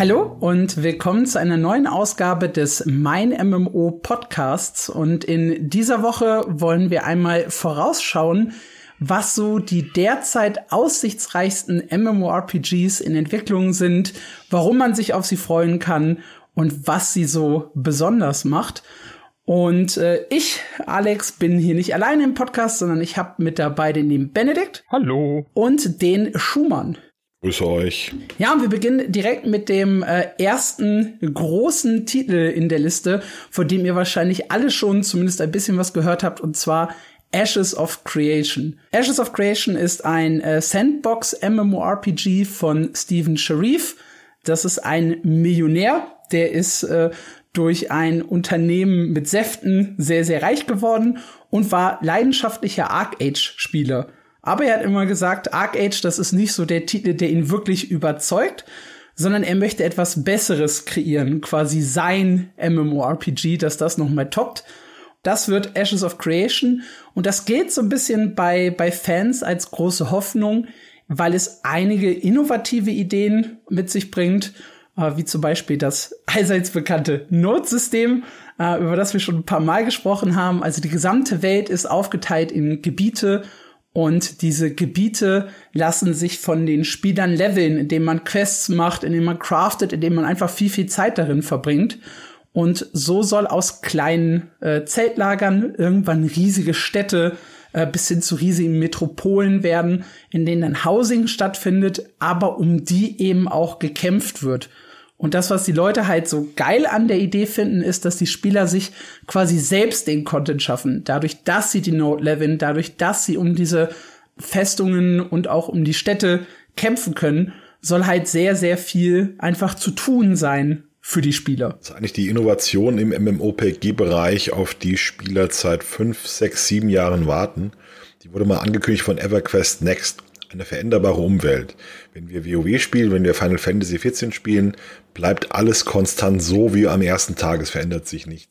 Hallo und willkommen zu einer neuen Ausgabe des Mein MMO Podcasts. Und in dieser Woche wollen wir einmal vorausschauen, was so die derzeit aussichtsreichsten MMORPGs in Entwicklung sind, warum man sich auf sie freuen kann und was sie so besonders macht. Und äh, ich, Alex, bin hier nicht alleine im Podcast, sondern ich habe mit dabei den lieben Benedikt. Hallo. Und den Schumann. Grüße euch. Ja, und wir beginnen direkt mit dem äh, ersten großen Titel in der Liste, von dem ihr wahrscheinlich alle schon zumindest ein bisschen was gehört habt, und zwar Ashes of Creation. Ashes of Creation ist ein äh, Sandbox MMORPG von Stephen Sharif. Das ist ein Millionär, der ist äh, durch ein Unternehmen mit Säften sehr, sehr reich geworden und war leidenschaftlicher Arc Age-Spieler. Aber er hat immer gesagt, Arc Age, das ist nicht so der Titel, der ihn wirklich überzeugt, sondern er möchte etwas Besseres kreieren, quasi sein MMORPG, dass das noch mal toppt. Das wird Ashes of Creation und das geht so ein bisschen bei, bei Fans als große Hoffnung, weil es einige innovative Ideen mit sich bringt, äh, wie zum Beispiel das allseits bekannte Node-System, äh, über das wir schon ein paar Mal gesprochen haben. Also die gesamte Welt ist aufgeteilt in Gebiete und diese Gebiete lassen sich von den Spielern leveln, indem man Quests macht, indem man craftet, indem man einfach viel, viel Zeit darin verbringt. Und so soll aus kleinen äh, Zeltlagern irgendwann riesige Städte äh, bis hin zu riesigen Metropolen werden, in denen dann Housing stattfindet, aber um die eben auch gekämpft wird. Und das, was die Leute halt so geil an der Idee finden, ist, dass die Spieler sich quasi selbst den Content schaffen. Dadurch, dass sie die Note leveln, dadurch, dass sie um diese Festungen und auch um die Städte kämpfen können, soll halt sehr, sehr viel einfach zu tun sein für die Spieler. Das ist eigentlich die Innovation im MMOPG-Bereich, auf die Spieler seit fünf, sechs, sieben Jahren warten. Die wurde mal angekündigt von EverQuest Next eine veränderbare Umwelt. Wenn wir WoW spielen, wenn wir Final Fantasy XIV spielen, bleibt alles konstant so wie am ersten Tag. Es verändert sich nichts.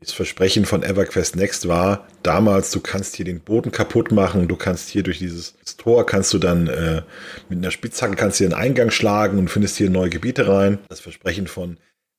Das Versprechen von EverQuest Next war damals, du kannst hier den Boden kaputt machen, du kannst hier durch dieses Tor, kannst du dann äh, mit einer Spitzhacke kannst hier einen Eingang schlagen und findest hier neue Gebiete rein. Das Versprechen von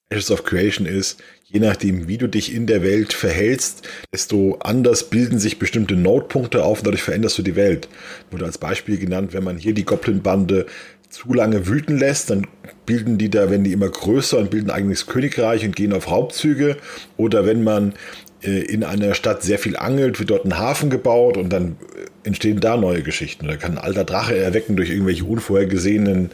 Ashes of Creation ist, je nachdem, wie du dich in der Welt verhältst, desto anders bilden sich bestimmte Nodepunkte auf und dadurch veränderst du die Welt. Wurde als Beispiel genannt, wenn man hier die Goblin-Bande zu lange wüten lässt, dann bilden die da, werden die immer größer und bilden ein eigenes Königreich und gehen auf Raubzüge. Oder wenn man äh, in einer Stadt sehr viel angelt, wird dort ein Hafen gebaut und dann äh, entstehen da neue Geschichten. Oder kann ein alter Drache erwecken durch irgendwelche unvorhergesehenen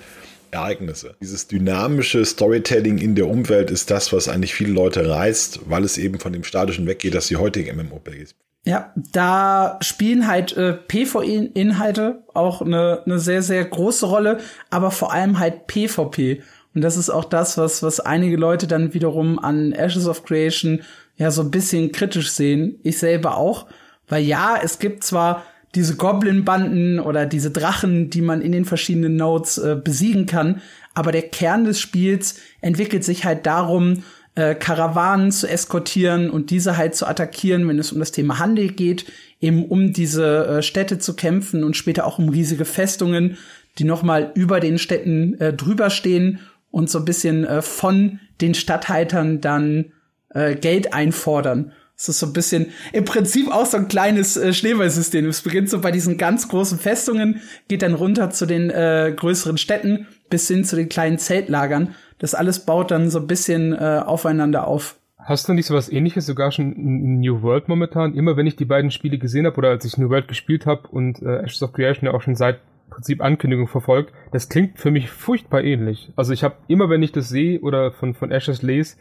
Ereignisse. Dieses dynamische Storytelling in der Umwelt ist das, was eigentlich viele Leute reizt, weil es eben von dem statischen weggeht, dass die heutigen MMORPGs. Ja, da spielen halt äh, PvE-Inhalte auch eine, eine sehr, sehr große Rolle, aber vor allem halt PvP. Und das ist auch das, was, was einige Leute dann wiederum an Ashes of Creation ja so ein bisschen kritisch sehen. Ich selber auch. Weil ja, es gibt zwar diese Goblin-Banden oder diese Drachen, die man in den verschiedenen Nodes äh, besiegen kann. Aber der Kern des Spiels entwickelt sich halt darum, äh, Karawanen zu eskortieren und diese halt zu attackieren, wenn es um das Thema Handel geht, eben um diese äh, Städte zu kämpfen und später auch um riesige Festungen, die noch mal über den Städten äh, drüber stehen und so ein bisschen äh, von den Stadthaltern dann äh, Geld einfordern. Es ist so ein bisschen, im Prinzip auch so ein kleines äh, Schneeballsystem. Es beginnt so bei diesen ganz großen Festungen, geht dann runter zu den äh, größeren Städten bis hin zu den kleinen Zeltlagern. Das alles baut dann so ein bisschen äh, aufeinander auf. Hast du nicht so was ähnliches sogar schon in New World momentan? Immer wenn ich die beiden Spiele gesehen habe oder als ich New World gespielt habe und äh, Ashes of Creation ja auch schon seit Prinzip Ankündigung verfolgt, das klingt für mich furchtbar ähnlich. Also ich habe immer, wenn ich das sehe oder von, von Ashes lese,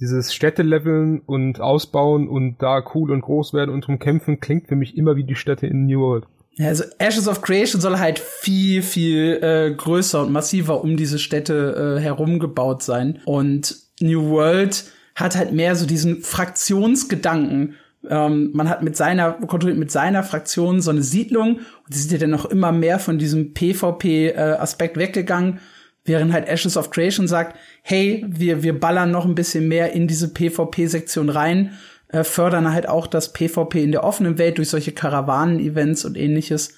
dieses Städte-Leveln und Ausbauen und da cool und groß werden und drum kämpfen, klingt für mich immer wie die Städte in New World. Ja, also Ashes of Creation soll halt viel, viel äh, größer und massiver um diese Städte äh, herum gebaut sein. Und New World hat halt mehr so diesen Fraktionsgedanken. Ähm, man hat mit seiner, kontrolliert mit seiner Fraktion so eine Siedlung und die sind ja dann noch immer mehr von diesem PvP-Aspekt äh, weggegangen Während halt Ashes of Creation sagt, hey, wir, wir ballern noch ein bisschen mehr in diese PvP-Sektion rein, äh, fördern halt auch das PvP in der offenen Welt durch solche Karawanen-Events und ähnliches.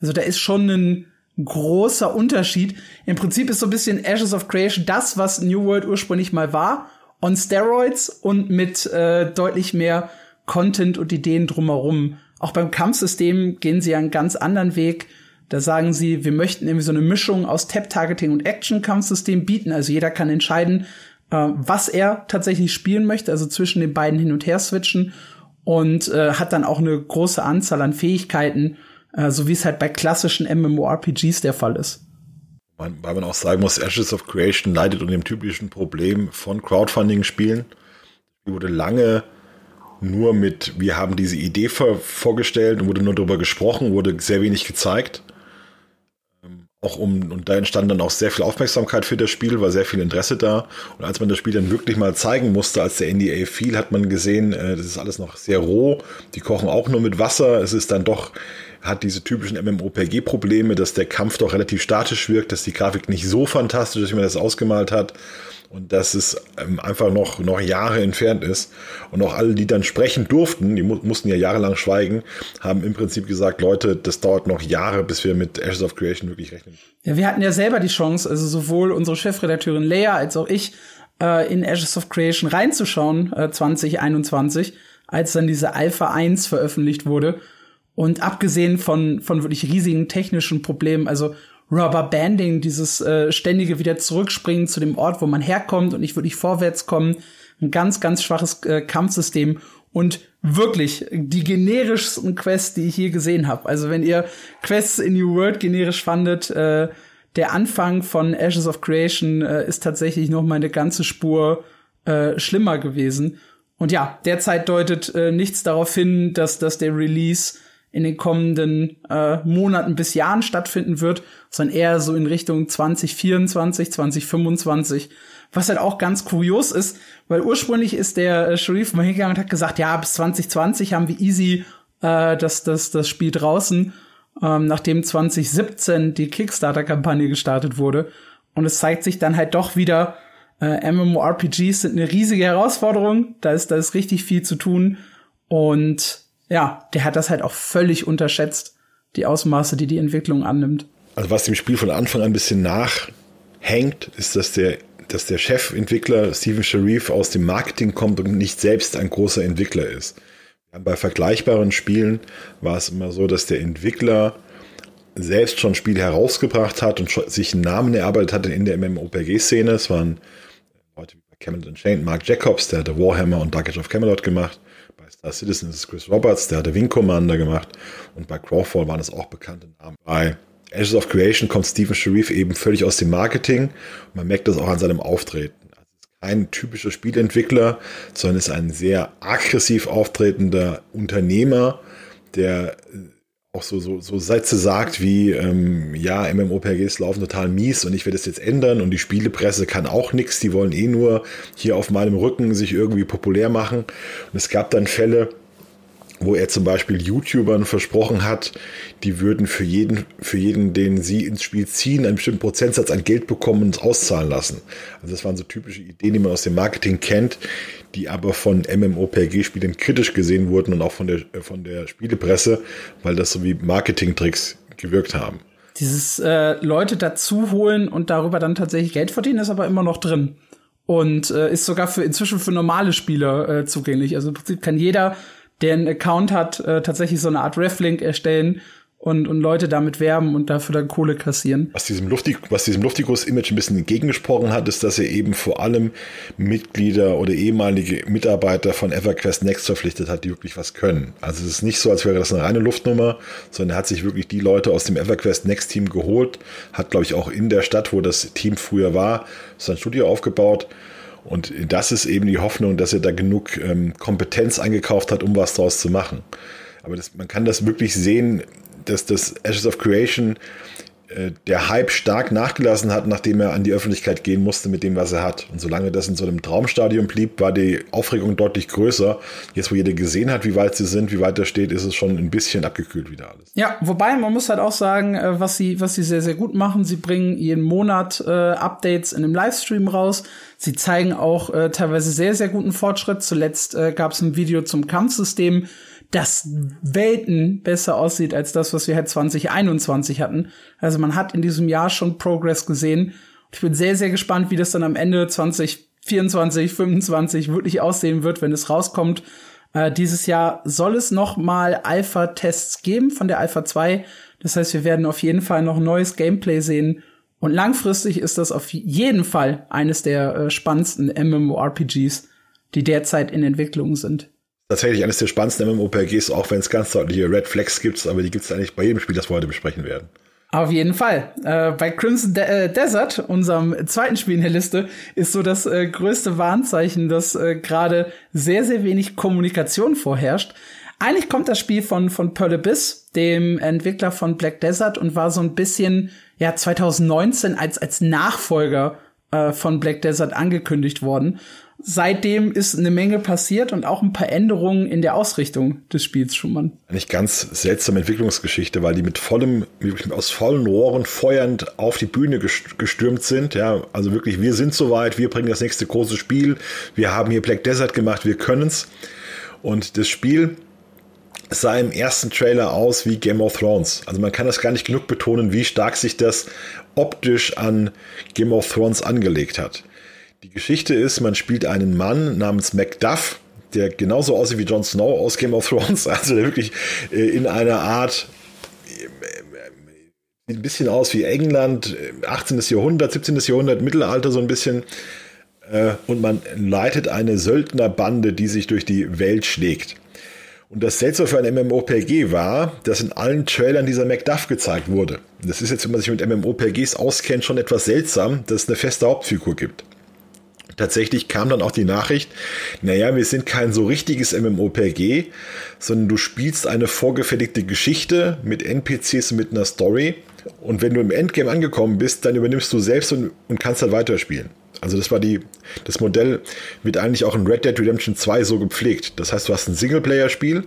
Also da ist schon ein, großer Unterschied. Im Prinzip ist so ein bisschen Ashes of Creation das, was New World ursprünglich mal war, on Steroids und mit äh, deutlich mehr Content und Ideen drumherum. Auch beim Kampfsystem gehen sie einen ganz anderen Weg. Da sagen sie, wir möchten irgendwie so eine Mischung aus Tap-Targeting und Action-Kampfsystem bieten. Also jeder kann entscheiden, äh, was er tatsächlich spielen möchte, also zwischen den beiden hin und her switchen und äh, hat dann auch eine große Anzahl an Fähigkeiten, äh, so wie es halt bei klassischen MMORPGs der Fall ist. Weil man auch sagen muss, Ashes of Creation leidet unter dem typischen Problem von Crowdfunding-Spielen. Die wurde lange nur mit, wir haben diese Idee vorgestellt und wurde nur darüber gesprochen, wurde sehr wenig gezeigt auch um, und da entstand dann auch sehr viel Aufmerksamkeit für das Spiel, war sehr viel Interesse da. Und als man das Spiel dann wirklich mal zeigen musste, als der NDA fiel, hat man gesehen, äh, das ist alles noch sehr roh. Die kochen auch nur mit Wasser. Es ist dann doch, hat diese typischen MMOPG-Probleme, dass der Kampf doch relativ statisch wirkt, dass die Grafik nicht so fantastisch ist, wie man das ausgemalt hat und dass es ähm, einfach noch, noch Jahre entfernt ist. Und auch alle, die dann sprechen durften, die mu mussten ja jahrelang schweigen, haben im Prinzip gesagt, Leute, das dauert noch Jahre, bis wir mit Ashes of Creation wirklich rechnen. Ja, wir hatten ja selber die Chance, also sowohl unsere Chefredakteurin Lea als auch ich, äh, in Ashes of Creation reinzuschauen, äh, 2021, als dann diese Alpha 1 veröffentlicht wurde. Und abgesehen von, von wirklich riesigen technischen Problemen, also Rubber Banding, dieses äh, ständige wieder zurückspringen zu dem Ort, wo man herkommt und nicht wirklich vorwärts kommen. Ein ganz, ganz schwaches äh, Kampfsystem und wirklich die generischsten Quests, die ich je gesehen habe. Also wenn ihr Quests in New World generisch fandet, äh, der Anfang von Ashes of Creation äh, ist tatsächlich noch mal eine ganze Spur äh, schlimmer gewesen. Und ja, derzeit deutet äh, nichts darauf hin, dass, dass der Release in den kommenden äh, Monaten bis Jahren stattfinden wird, sondern eher so in Richtung 2024, 2025. Was halt auch ganz kurios ist, weil ursprünglich ist der äh, Sharif mal hingegangen und hat gesagt, ja, bis 2020 haben wir easy äh, das, das, das Spiel draußen, ähm, nachdem 2017 die Kickstarter-Kampagne gestartet wurde. Und es zeigt sich dann halt doch wieder, äh, MMORPGs sind eine riesige Herausforderung. Da ist, da ist richtig viel zu tun. Und ja, der hat das halt auch völlig unterschätzt, die Ausmaße, die die Entwicklung annimmt. Also was dem Spiel von Anfang an ein bisschen nachhängt, ist, dass der, dass der Chefentwickler Steven Sharif aus dem Marketing kommt und nicht selbst ein großer Entwickler ist. Bei vergleichbaren Spielen war es immer so, dass der Entwickler selbst schon Spiele herausgebracht hat und sich einen Namen erarbeitet hatte in der MMOPG-Szene. Es waren Leute wie Camelot Unchained, Mark Jacobs, der hatte Warhammer und Dark Age of Camelot gemacht. Star Citizen ist Chris Roberts, der hatte Wing Commander gemacht und bei Crawfall waren es auch bekannte Namen. Bei Ashes of Creation kommt Stephen Sharif eben völlig aus dem Marketing man merkt das auch an seinem Auftreten. Also es ist kein typischer Spielentwickler, sondern ist ein sehr aggressiv auftretender Unternehmer, der auch so, so, so Sätze sagt wie, ähm, ja, MMOPGs laufen total mies und ich werde es jetzt ändern und die Spielepresse kann auch nichts, die wollen eh nur hier auf meinem Rücken sich irgendwie populär machen. Und es gab dann Fälle, wo er zum Beispiel YouTubern versprochen hat, die würden für jeden, für jeden, den sie ins Spiel ziehen, einen bestimmten Prozentsatz an Geld bekommen und auszahlen lassen. Also das waren so typische Ideen, die man aus dem Marketing kennt, die aber von MMOPG-Spielern kritisch gesehen wurden und auch von der, von der Spielepresse, weil das so wie Marketing-Tricks gewirkt haben. Dieses äh, Leute dazu holen und darüber dann tatsächlich Geld verdienen, ist aber immer noch drin und äh, ist sogar für inzwischen für normale Spieler äh, zugänglich. Also im Prinzip kann jeder der einen Account hat, äh, tatsächlich so eine Art Reflink erstellen und, und Leute damit werben und dafür dann Kohle kassieren. Was diesem, Luftig, was diesem Luftigus-Image ein bisschen entgegengesprochen hat, ist, dass er eben vor allem Mitglieder oder ehemalige Mitarbeiter von EverQuest Next verpflichtet hat, die wirklich was können. Also es ist nicht so, als wäre das eine reine Luftnummer, sondern er hat sich wirklich die Leute aus dem EverQuest Next Team geholt, hat, glaube ich, auch in der Stadt, wo das Team früher war, sein Studio aufgebaut und das ist eben die Hoffnung, dass er da genug ähm, Kompetenz eingekauft hat, um was daraus zu machen. Aber das, man kann das wirklich sehen, dass das Ashes of Creation der Hype stark nachgelassen hat, nachdem er an die Öffentlichkeit gehen musste mit dem, was er hat. Und solange das in so einem Traumstadium blieb, war die Aufregung deutlich größer. Jetzt, wo jeder gesehen hat, wie weit sie sind, wie weit er steht, ist es schon ein bisschen abgekühlt wieder alles. Ja, wobei man muss halt auch sagen, äh, was sie, was sie sehr, sehr gut machen. Sie bringen jeden Monat äh, Updates in einem Livestream raus. Sie zeigen auch äh, teilweise sehr, sehr guten Fortschritt. Zuletzt äh, gab es ein Video zum Kampfsystem das Welten besser aussieht als das, was wir halt 2021 hatten. Also man hat in diesem Jahr schon Progress gesehen. Ich bin sehr, sehr gespannt, wie das dann am Ende 2024, 25 wirklich aussehen wird, wenn es rauskommt. Äh, dieses Jahr soll es noch mal Alpha-Tests geben von der Alpha 2. Das heißt, wir werden auf jeden Fall noch neues Gameplay sehen. Und langfristig ist das auf jeden Fall eines der äh, spannendsten MMORPGs, die derzeit in Entwicklung sind. Tatsächlich eines der spannendsten MMORPGs, auch wenn es ganz deutliche Red Flags gibt, aber die gibt es eigentlich bei jedem Spiel, das wir heute besprechen werden. Auf jeden Fall. Äh, bei Crimson De äh, Desert, unserem zweiten Spiel in der Liste, ist so das äh, größte Warnzeichen, dass äh, gerade sehr, sehr wenig Kommunikation vorherrscht. Eigentlich kommt das Spiel von, von Pearl Abyss, dem Entwickler von Black Desert, und war so ein bisschen, ja, 2019 als, als Nachfolger äh, von Black Desert angekündigt worden seitdem ist eine Menge passiert und auch ein paar Änderungen in der Ausrichtung des Spiels, Schumann. Eigentlich ganz seltsame Entwicklungsgeschichte, weil die mit vollem, aus vollen Rohren feuernd auf die Bühne gestürmt sind. Ja, also wirklich, wir sind soweit, wir bringen das nächste große Spiel, wir haben hier Black Desert gemacht, wir können's. Und das Spiel sah im ersten Trailer aus wie Game of Thrones. Also man kann das gar nicht genug betonen, wie stark sich das optisch an Game of Thrones angelegt hat. Die Geschichte ist, man spielt einen Mann namens Macduff, der genauso aussieht wie Jon Snow aus Game of Thrones, also der wirklich äh, in einer Art äh, sieht ein bisschen aus wie England, 18. Äh, Jahrhundert, 17. Jahrhundert, Mittelalter so ein bisschen. Und man leitet eine Söldnerbande, die sich durch die Welt schlägt. Und das Seltsame für ein MMOPG war, dass in allen Trailern dieser Macduff gezeigt wurde. Das ist jetzt, wenn man sich mit MMOPGs auskennt, schon etwas seltsam, dass es eine feste Hauptfigur gibt. Tatsächlich kam dann auch die Nachricht, naja, wir sind kein so richtiges MMOPG, sondern du spielst eine vorgefertigte Geschichte mit NPCs und mit einer Story. Und wenn du im Endgame angekommen bist, dann übernimmst du selbst und, und kannst halt weiterspielen. Also das war die, das Modell wird eigentlich auch in Red Dead Redemption 2 so gepflegt. Das heißt, du hast ein Singleplayer-Spiel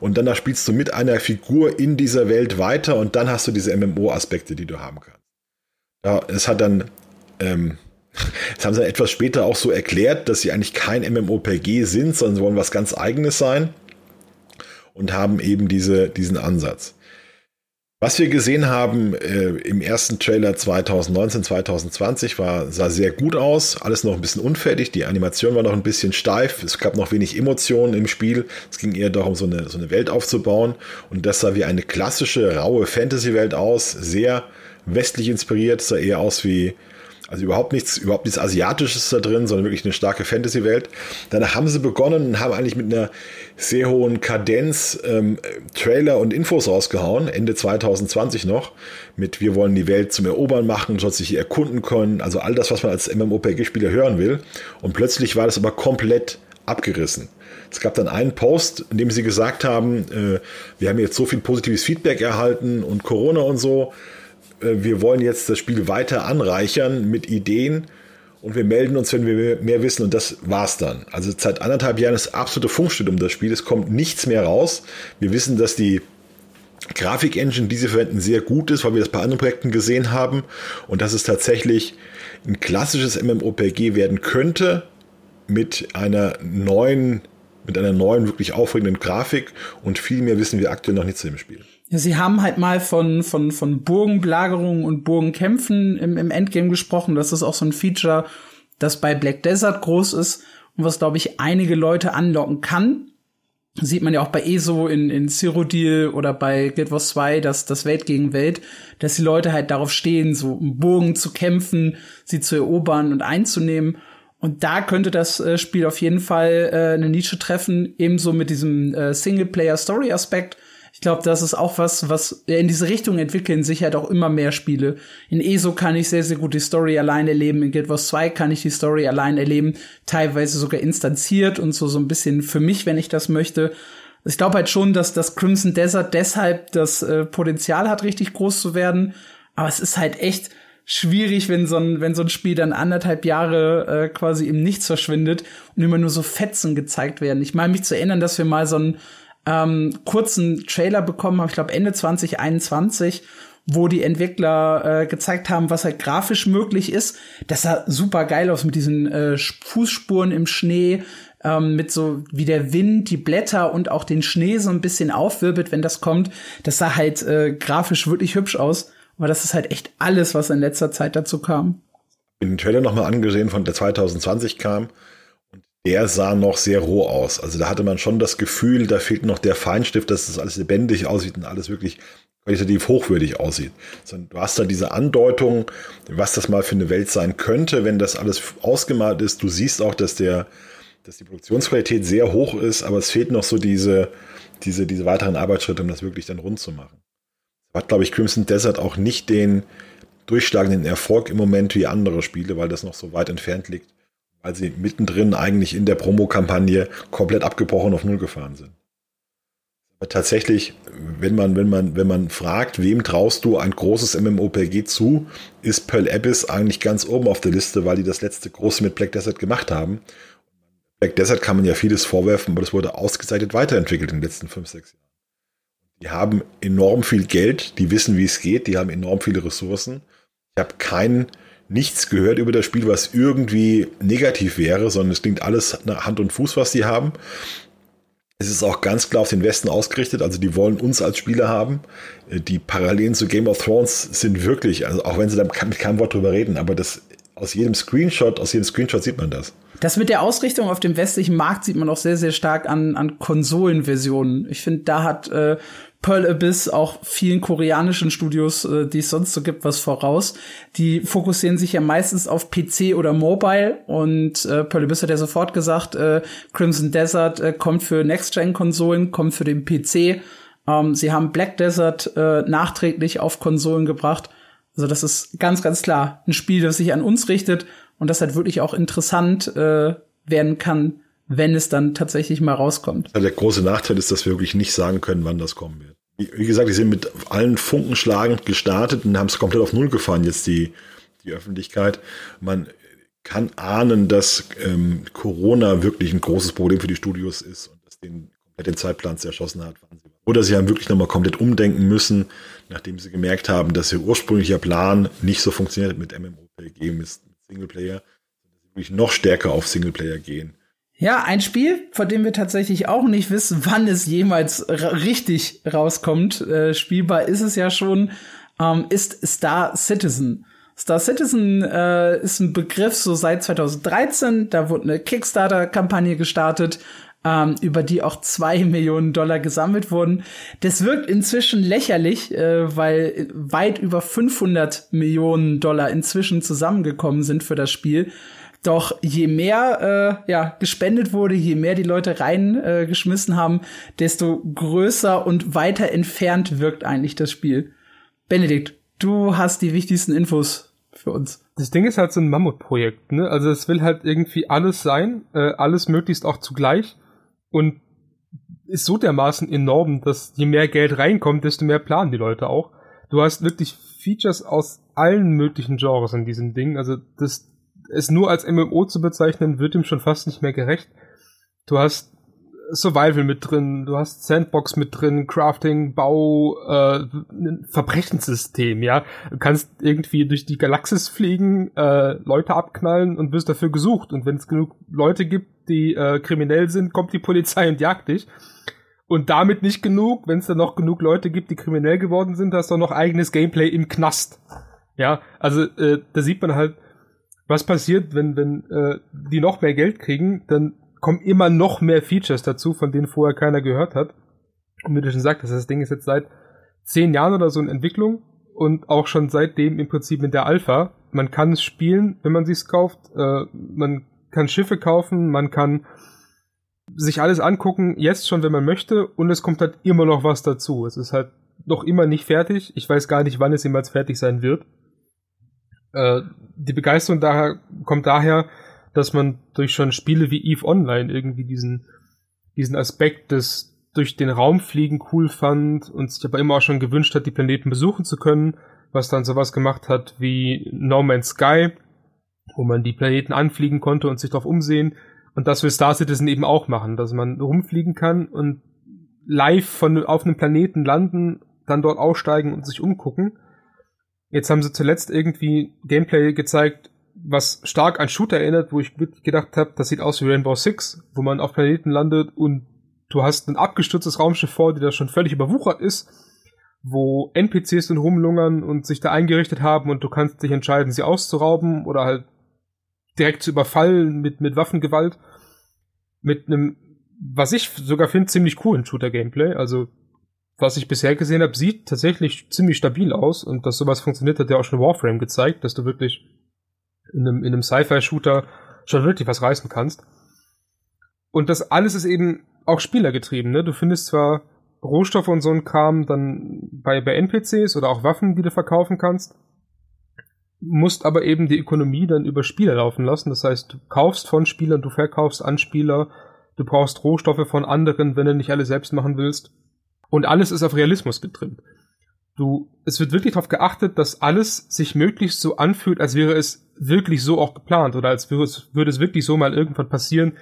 und danach spielst du mit einer Figur in dieser Welt weiter und dann hast du diese MMO-Aspekte, die du haben kannst. Ja, es hat dann ähm, das haben sie etwas später auch so erklärt, dass sie eigentlich kein MMOPG sind, sondern sie wollen was ganz eigenes sein und haben eben diese, diesen Ansatz. Was wir gesehen haben äh, im ersten Trailer 2019, 2020 war, sah sehr gut aus, alles noch ein bisschen unfertig, die Animation war noch ein bisschen steif, es gab noch wenig Emotionen im Spiel, es ging eher darum, so eine, so eine Welt aufzubauen und das sah wie eine klassische, raue Fantasy-Welt aus, sehr westlich inspiriert, sah eher aus wie also überhaupt nichts, überhaupt nichts Asiatisches da drin, sondern wirklich eine starke Fantasy-Welt. Danach haben sie begonnen und haben eigentlich mit einer sehr hohen Kadenz ähm, Trailer und Infos rausgehauen, Ende 2020 noch, mit wir wollen die Welt zum Erobern machen, soll sich hier erkunden können, also all das, was man als MMOPG-Spieler hören will. Und plötzlich war das aber komplett abgerissen. Es gab dann einen Post, in dem sie gesagt haben, äh, wir haben jetzt so viel positives Feedback erhalten und Corona und so, wir wollen jetzt das Spiel weiter anreichern mit Ideen und wir melden uns, wenn wir mehr wissen und das war's dann. Also seit anderthalb Jahren ist absolute Funkstille um das Spiel. Es kommt nichts mehr raus. Wir wissen, dass die Grafik-Engine, die sie verwenden, sehr gut ist, weil wir das bei anderen Projekten gesehen haben und dass es tatsächlich ein klassisches MMOPG werden könnte mit einer neuen, mit einer neuen, wirklich aufregenden Grafik und viel mehr wissen wir aktuell noch nicht zu dem Spiel. Sie haben halt mal von, von, von Burgenbelagerungen und Burgenkämpfen im, im Endgame gesprochen. Das ist auch so ein Feature, das bei Black Desert groß ist und was, glaube ich, einige Leute anlocken kann. Sieht man ja auch bei ESO in, in Cyrodiil oder bei Guild Wars 2, dass das Welt gegen Welt, dass die Leute halt darauf stehen, so um Burgen zu kämpfen, sie zu erobern und einzunehmen. Und da könnte das äh, Spiel auf jeden Fall äh, eine Nische treffen, ebenso mit diesem äh, Singleplayer-Story-Aspekt ich glaube, das ist auch was, was in diese Richtung entwickeln sich halt auch immer mehr Spiele. In ESO kann ich sehr, sehr gut die Story allein erleben. In Guild Wars 2 kann ich die Story allein erleben. Teilweise sogar instanziert und so, so ein bisschen für mich, wenn ich das möchte. Ich glaube halt schon, dass das Crimson Desert deshalb das äh, Potenzial hat, richtig groß zu werden. Aber es ist halt echt schwierig, wenn so ein, wenn so ein Spiel dann anderthalb Jahre äh, quasi im Nichts verschwindet und immer nur so Fetzen gezeigt werden. Ich meine mich zu erinnern, dass wir mal so ein ähm, kurzen Trailer bekommen haben, ich glaube Ende 2021, wo die Entwickler äh, gezeigt haben, was halt grafisch möglich ist. Das sah super geil aus mit diesen äh, Fußspuren im Schnee, ähm, mit so wie der Wind die Blätter und auch den Schnee so ein bisschen aufwirbelt, wenn das kommt. Das sah halt äh, grafisch wirklich hübsch aus. Aber das ist halt echt alles, was in letzter Zeit dazu kam. Den Trailer nochmal angesehen, von der 2020 kam. Der sah noch sehr roh aus. Also da hatte man schon das Gefühl, da fehlt noch der Feinstift, dass das alles lebendig aussieht und alles wirklich qualitativ hochwürdig aussieht. Sondern du hast da diese Andeutung, was das mal für eine Welt sein könnte, wenn das alles ausgemalt ist. Du siehst auch, dass der, dass die Produktionsqualität sehr hoch ist, aber es fehlt noch so diese, diese, diese weiteren Arbeitsschritte, um das wirklich dann rund zu machen. Hat, glaube ich, Crimson Desert auch nicht den durchschlagenden Erfolg im Moment wie andere Spiele, weil das noch so weit entfernt liegt, weil sie mittendrin eigentlich in der Promokampagne komplett abgebrochen auf Null gefahren sind. Aber tatsächlich, wenn man, wenn man, wenn man fragt, wem traust du ein großes MMOPG zu, ist Pearl Abyss eigentlich ganz oben auf der Liste, weil die das letzte große mit Black Desert gemacht haben. Black Desert kann man ja vieles vorwerfen, aber das wurde ausgezeichnet weiterentwickelt in den letzten fünf, sechs Jahren. Die haben enorm viel Geld, die wissen, wie es geht, die haben enorm viele Ressourcen. Ich habe kein nichts gehört über das Spiel, was irgendwie negativ wäre, sondern es klingt alles nach Hand und Fuß, was die haben. Es ist auch ganz klar auf den Westen ausgerichtet, also die wollen uns als Spieler haben. Die Parallelen zu Game of Thrones sind wirklich, also auch wenn sie da mit keinem Wort drüber reden, aber das aus jedem Screenshot, aus jedem Screenshot sieht man das. Das mit der Ausrichtung auf dem westlichen Markt sieht man auch sehr, sehr stark an, an Konsolenversionen. Ich finde, da hat äh, Pearl Abyss auch vielen koreanischen Studios, äh, die es sonst so gibt, was voraus. Die fokussieren sich ja meistens auf PC oder Mobile und äh, Pearl Abyss hat ja sofort gesagt, äh, Crimson Desert äh, kommt für Next-Gen-Konsolen, kommt für den PC. Ähm, sie haben Black Desert äh, nachträglich auf Konsolen gebracht. Also das ist ganz, ganz klar ein Spiel, das sich an uns richtet und das halt wirklich auch interessant äh, werden kann, wenn es dann tatsächlich mal rauskommt. der große Nachteil ist, dass wir wirklich nicht sagen können, wann das kommen wird. Wie gesagt, die sind mit allen Funken schlagend gestartet und haben es komplett auf Null gefahren, jetzt die, die Öffentlichkeit. Man kann ahnen, dass ähm, Corona wirklich ein großes Problem für die Studios ist und dass den komplett den Zeitplan zerschossen hat. Oder sie haben wirklich nochmal komplett umdenken müssen, nachdem sie gemerkt haben, dass ihr ursprünglicher Plan nicht so funktioniert mit MMORPG, mit Singleplayer, dass sie wirklich noch stärker auf Singleplayer gehen. Ja, ein Spiel, von dem wir tatsächlich auch nicht wissen, wann es jemals richtig rauskommt. Äh, spielbar ist es ja schon, ähm, ist Star Citizen. Star Citizen äh, ist ein Begriff so seit 2013. Da wurde eine Kickstarter-Kampagne gestartet, ähm, über die auch zwei Millionen Dollar gesammelt wurden. Das wirkt inzwischen lächerlich, äh, weil weit über 500 Millionen Dollar inzwischen zusammengekommen sind für das Spiel. Doch je mehr äh, ja, gespendet wurde, je mehr die Leute reingeschmissen äh, haben, desto größer und weiter entfernt wirkt eigentlich das Spiel. Benedikt, du hast die wichtigsten Infos für uns. Das Ding ist halt so ein Mammutprojekt, ne? Also es will halt irgendwie alles sein, äh, alles möglichst auch zugleich und ist so dermaßen enorm, dass je mehr Geld reinkommt, desto mehr planen die Leute auch. Du hast wirklich Features aus allen möglichen Genres in diesem Ding. Also das es nur als MMO zu bezeichnen, wird ihm schon fast nicht mehr gerecht. Du hast Survival mit drin, du hast Sandbox mit drin, Crafting, Bau, äh, ein Verbrechenssystem, ja. Du kannst irgendwie durch die Galaxis fliegen, äh, Leute abknallen und wirst dafür gesucht. Und wenn es genug Leute gibt, die äh, kriminell sind, kommt die Polizei und jagt dich. Und damit nicht genug, wenn es dann noch genug Leute gibt, die kriminell geworden sind, hast du noch eigenes Gameplay im Knast. Ja, also äh, da sieht man halt, was passiert, wenn, wenn äh, die noch mehr Geld kriegen, dann kommen immer noch mehr Features dazu, von denen vorher keiner gehört hat. Und wie du schon sagtest, das Ding ist jetzt seit zehn Jahren oder so in Entwicklung und auch schon seitdem im Prinzip in der Alpha. Man kann es spielen, wenn man sich's kauft. Äh, man kann Schiffe kaufen, man kann sich alles angucken, jetzt schon, wenn man möchte, und es kommt halt immer noch was dazu. Es ist halt noch immer nicht fertig. Ich weiß gar nicht, wann es jemals fertig sein wird. Äh, die Begeisterung daher kommt daher, dass man durch schon Spiele wie Eve Online irgendwie diesen, diesen Aspekt des durch den Raum fliegen cool fand und sich aber immer auch schon gewünscht hat, die Planeten besuchen zu können, was dann sowas gemacht hat wie No Man's Sky, wo man die Planeten anfliegen konnte und sich darauf umsehen. Und das will Star Citizen eben auch machen, dass man rumfliegen kann und live von, auf einem Planeten landen, dann dort aussteigen und sich umgucken. Jetzt haben sie zuletzt irgendwie Gameplay gezeigt, was stark an Shooter erinnert, wo ich gedacht habe, das sieht aus wie Rainbow Six, wo man auf Planeten landet und du hast ein abgestürztes Raumschiff vor dir, das schon völlig überwuchert ist, wo NPCs dann rumlungern und sich da eingerichtet haben und du kannst dich entscheiden, sie auszurauben oder halt direkt zu überfallen mit, mit Waffengewalt. Mit einem, was ich sogar finde, ziemlich coolen Shooter-Gameplay. Also, was ich bisher gesehen habe, sieht tatsächlich ziemlich stabil aus und dass sowas funktioniert, hat ja auch schon Warframe gezeigt, dass du wirklich in einem, in einem Sci-Fi-Shooter schon wirklich was reißen kannst. Und das alles ist eben auch spielergetrieben, ne? Du findest zwar Rohstoffe und so ein Kram dann bei, bei NPCs oder auch Waffen, die du verkaufen kannst, musst aber eben die Ökonomie dann über Spieler laufen lassen. Das heißt, du kaufst von Spielern, du verkaufst an Spieler, du brauchst Rohstoffe von anderen, wenn du nicht alle selbst machen willst. Und alles ist auf Realismus getrimmt. Du, es wird wirklich darauf geachtet, dass alles sich möglichst so anfühlt, als wäre es wirklich so auch geplant oder als würde es, würde es wirklich so mal irgendwann passieren,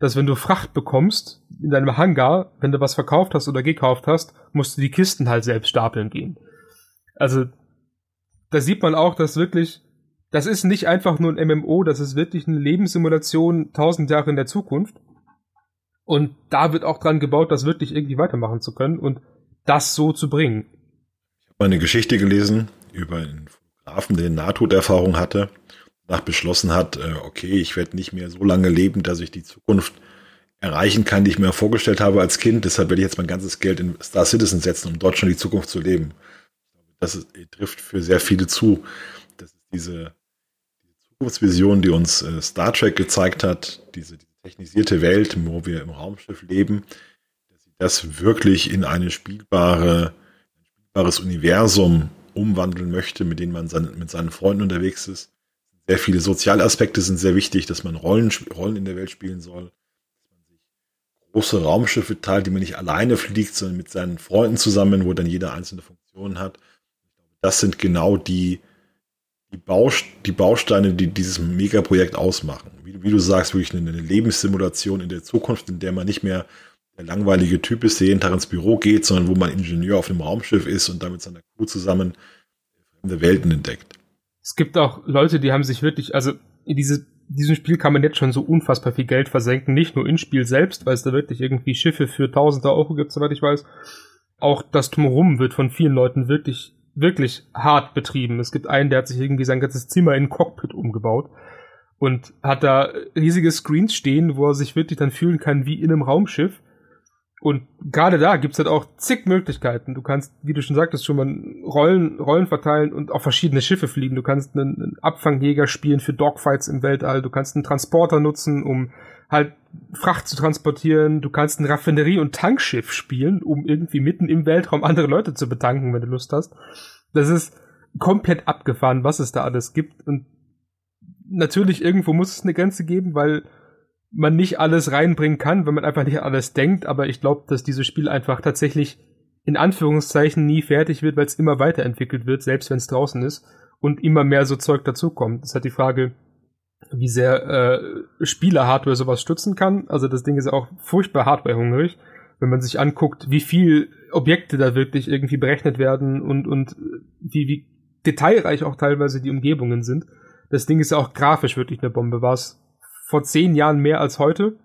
dass wenn du Fracht bekommst in deinem Hangar, wenn du was verkauft hast oder gekauft hast, musst du die Kisten halt selbst stapeln gehen. Also da sieht man auch, dass wirklich, das ist nicht einfach nur ein MMO, das ist wirklich eine Lebenssimulation tausend Jahre in der Zukunft. Und da wird auch dran gebaut, das wirklich irgendwie weitermachen zu können und das so zu bringen. Ich habe eine Geschichte gelesen über einen Fotografen, der eine Nahtoderfahrung hatte nach beschlossen hat, äh, okay, ich werde nicht mehr so lange leben, dass ich die Zukunft erreichen kann, die ich mir vorgestellt habe als Kind. Deshalb werde ich jetzt mein ganzes Geld in Star Citizen setzen, um dort schon die Zukunft zu leben. Das ist, trifft für sehr viele zu. Das ist diese, Zukunftsvision, die uns äh, Star Trek gezeigt hat, diese, diese technisierte Welt, wo wir im Raumschiff leben, dass sie das wirklich in eine spielbare, ein spielbares Universum umwandeln möchte, mit dem man sein, mit seinen Freunden unterwegs ist sehr viele soziale Aspekte sind sehr wichtig, dass man Rollen, Rollen in der Welt spielen soll, dass man sich große Raumschiffe teilt, die man nicht alleine fliegt, sondern mit seinen Freunden zusammen, wo dann jeder einzelne Funktionen hat. Das sind genau die, die, Baust die Bausteine, die dieses Megaprojekt ausmachen. Wie, wie, du sagst, wirklich eine, eine Lebenssimulation in der Zukunft, in der man nicht mehr der langweilige Typ ist, der jeden Tag ins Büro geht, sondern wo man Ingenieur auf einem Raumschiff ist und damit seiner Crew zusammen fremde Welten entdeckt es gibt auch Leute, die haben sich wirklich, also in diese, diesem Spiel kann man jetzt schon so unfassbar viel Geld versenken, nicht nur ins Spiel selbst, weil es da wirklich irgendwie Schiffe für tausende Euro gibt, soweit ich weiß. Auch das Drumherum wird von vielen Leuten wirklich, wirklich hart betrieben. Es gibt einen, der hat sich irgendwie sein ganzes Zimmer in ein Cockpit umgebaut und hat da riesige Screens stehen, wo er sich wirklich dann fühlen kann wie in einem Raumschiff. Und gerade da gibt's halt auch zig Möglichkeiten. Du kannst, wie du schon sagtest, schon mal Rollen, Rollen verteilen und auf verschiedene Schiffe fliegen. Du kannst einen, einen Abfangjäger spielen für Dogfights im Weltall. Du kannst einen Transporter nutzen, um halt Fracht zu transportieren. Du kannst ein Raffinerie- und Tankschiff spielen, um irgendwie mitten im Weltraum andere Leute zu betanken, wenn du Lust hast. Das ist komplett abgefahren, was es da alles gibt. Und natürlich irgendwo muss es eine Grenze geben, weil man nicht alles reinbringen kann, wenn man einfach nicht alles denkt, aber ich glaube, dass dieses Spiel einfach tatsächlich in Anführungszeichen nie fertig wird, weil es immer weiterentwickelt wird, selbst wenn es draußen ist und immer mehr so Zeug dazukommt. Das halt die Frage, wie sehr äh, Spieler-Hardware sowas stützen kann. Also das Ding ist auch furchtbar hardwarehungrig, wenn man sich anguckt, wie viel Objekte da wirklich irgendwie berechnet werden und, und wie, wie detailreich auch teilweise die Umgebungen sind. Das Ding ist ja auch grafisch wirklich eine Bombe. War es vor zehn Jahren mehr als heute.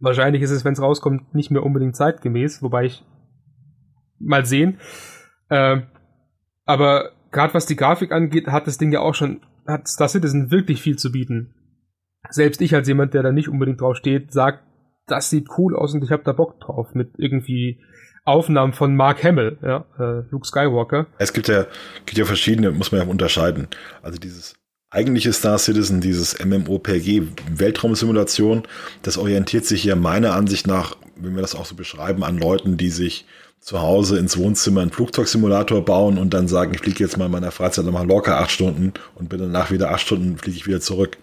Wahrscheinlich ist es, wenn es rauskommt, nicht mehr unbedingt zeitgemäß, wobei ich mal sehen. Äh, aber gerade was die Grafik angeht, hat das Ding ja auch schon, hat Star Citizen wirklich viel zu bieten. Selbst ich als jemand, der da nicht unbedingt drauf steht, sagt, das sieht cool aus und ich habe da Bock drauf mit irgendwie Aufnahmen von Mark Hamill, ja, äh, Luke Skywalker. Es gibt ja, gibt ja verschiedene, muss man ja unterscheiden. Also dieses eigentliche Star Citizen, dieses MMOPG Weltraumsimulation, das orientiert sich ja meiner Ansicht nach, wenn wir das auch so beschreiben, an Leuten, die sich zu Hause ins Wohnzimmer einen Flugzeugsimulator bauen und dann sagen, ich fliege jetzt mal in meiner Freizeit nochmal locker acht Stunden und bin danach wieder acht Stunden fliege ich wieder zurück.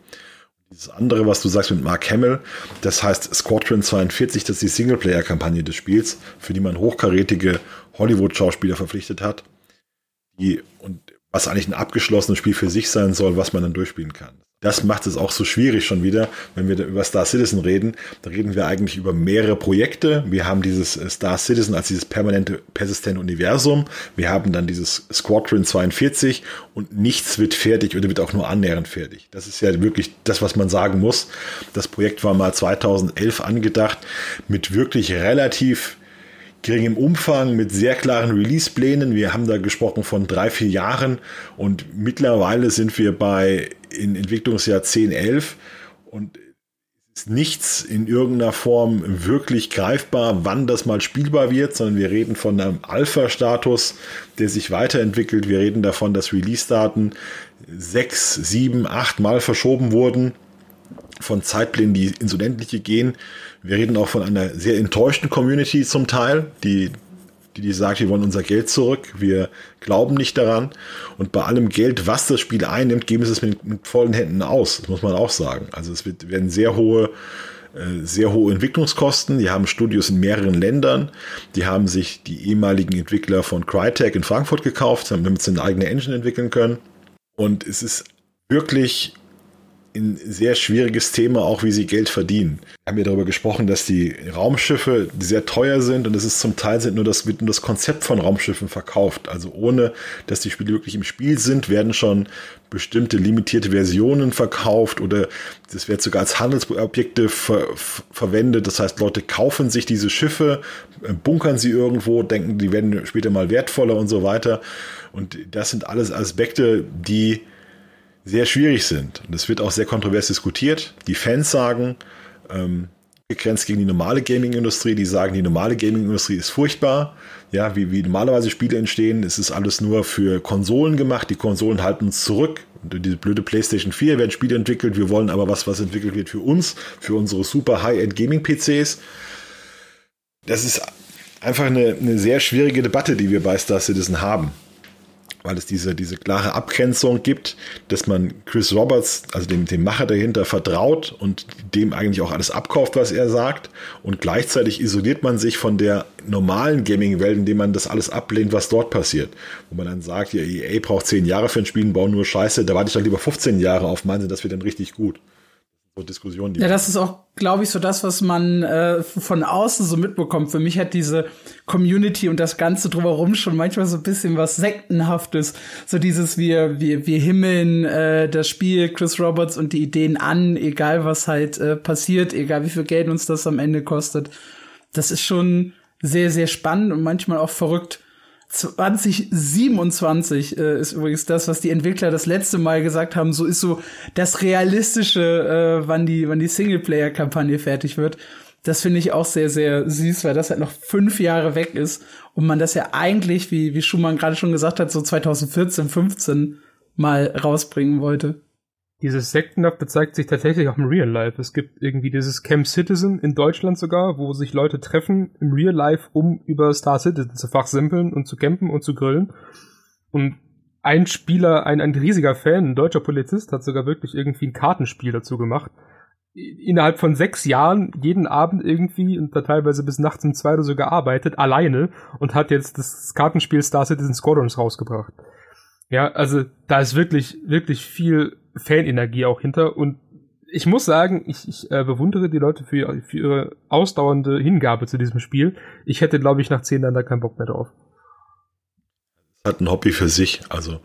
Dieses andere, was du sagst mit Mark Hamill, das heißt Squadron 42, das ist die Singleplayer-Kampagne des Spiels, für die man hochkarätige Hollywood-Schauspieler verpflichtet hat. Die, und was eigentlich ein abgeschlossenes Spiel für sich sein soll, was man dann durchspielen kann. Das macht es auch so schwierig schon wieder, wenn wir über Star Citizen reden. Da reden wir eigentlich über mehrere Projekte. Wir haben dieses äh, Star Citizen als dieses permanente, persistente Universum. Wir haben dann dieses Squadron 42 und nichts wird fertig oder wird auch nur annähernd fertig. Das ist ja wirklich das, was man sagen muss. Das Projekt war mal 2011 angedacht mit wirklich relativ geringem Umfang, mit sehr klaren Release-Plänen. Wir haben da gesprochen von drei, vier Jahren und mittlerweile sind wir bei in Entwicklungsjahr 10, 11 und ist nichts in irgendeiner Form wirklich greifbar, wann das mal spielbar wird, sondern wir reden von einem Alpha-Status, der sich weiterentwickelt. Wir reden davon, dass Release-Daten sechs, sieben, acht Mal verschoben wurden von Zeitplänen, die ins Unendliche gehen. Wir reden auch von einer sehr enttäuschten Community zum Teil, die, die, die sagt, wir wollen unser Geld zurück, wir glauben nicht daran. Und bei allem Geld, was das Spiel einnimmt, geben sie es mit, mit vollen Händen aus. Das muss man auch sagen. Also es wird, werden sehr hohe äh, sehr hohe Entwicklungskosten. Die haben Studios in mehreren Ländern. Die haben sich die ehemaligen Entwickler von Crytek in Frankfurt gekauft, damit sie eine eigene Engine entwickeln können. Und es ist wirklich ein sehr schwieriges Thema, auch wie sie Geld verdienen. Wir haben ja darüber gesprochen, dass die Raumschiffe sehr teuer sind und es ist zum Teil sind nur das, wird nur das Konzept von Raumschiffen verkauft. Also ohne, dass die Spiele wirklich im Spiel sind, werden schon bestimmte limitierte Versionen verkauft oder das wird sogar als Handelsobjekte ver verwendet. Das heißt, Leute kaufen sich diese Schiffe, äh, bunkern sie irgendwo, denken, die werden später mal wertvoller und so weiter. Und das sind alles Aspekte, die sehr schwierig sind. Und es wird auch sehr kontrovers diskutiert. Die Fans sagen, ähm, begrenzt gegen die normale Gaming-Industrie, die sagen, die normale Gaming-Industrie ist furchtbar. Ja, wie, wie normalerweise Spiele entstehen, es ist alles nur für Konsolen gemacht. Die Konsolen halten uns zurück. Und diese blöde PlayStation 4 werden Spiele entwickelt. Wir wollen aber was, was entwickelt wird für uns, für unsere super High-End Gaming-PCs. Das ist einfach eine, eine sehr schwierige Debatte, die wir bei Star Citizen haben weil es diese, diese klare Abgrenzung gibt, dass man Chris Roberts, also dem, dem Macher dahinter, vertraut und dem eigentlich auch alles abkauft, was er sagt. Und gleichzeitig isoliert man sich von der normalen Gaming-Welt, indem man das alles ablehnt, was dort passiert. Wo man dann sagt, ja, EA braucht zehn Jahre für ein Spiel bauen nur Scheiße, da warte ich doch lieber 15 Jahre auf, meinen sie, das wird dann richtig gut so Diskussionen. Die ja, das ist auch, glaube ich, so das, was man äh, von außen so mitbekommt. Für mich hat diese Community und das Ganze drumherum schon manchmal so ein bisschen was Sektenhaftes. So dieses, wir, wir, wir himmeln äh, das Spiel Chris Roberts und die Ideen an, egal was halt äh, passiert, egal wie viel Geld uns das am Ende kostet. Das ist schon sehr, sehr spannend und manchmal auch verrückt. 2027 äh, ist übrigens das, was die Entwickler das letzte Mal gesagt haben. So ist so das realistische, äh, wann die, wann die Singleplayer-Kampagne fertig wird. Das finde ich auch sehr, sehr süß, weil das halt noch fünf Jahre weg ist und man das ja eigentlich, wie, wie Schumann gerade schon gesagt hat, so 2014, 15 mal rausbringen wollte. Dieses Sektenhafte zeigt sich tatsächlich auch im Real Life. Es gibt irgendwie dieses Camp Citizen in Deutschland sogar, wo sich Leute treffen im Real Life, um über Star Citizen zu fachsimpeln und zu campen und zu grillen. Und ein Spieler, ein, ein riesiger Fan, ein deutscher Polizist, hat sogar wirklich irgendwie ein Kartenspiel dazu gemacht. Innerhalb von sechs Jahren jeden Abend irgendwie und da teilweise bis nachts um zwei oder so gearbeitet, alleine und hat jetzt das Kartenspiel Star Citizen Squadrons rausgebracht. Ja, also da ist wirklich, wirklich viel Fanenergie auch hinter und ich muss sagen, ich, ich äh, bewundere die Leute für, für ihre ausdauernde Hingabe zu diesem Spiel. Ich hätte, glaube ich, nach zehn Jahren da keinen Bock mehr drauf. Hat ein Hobby für sich. Also,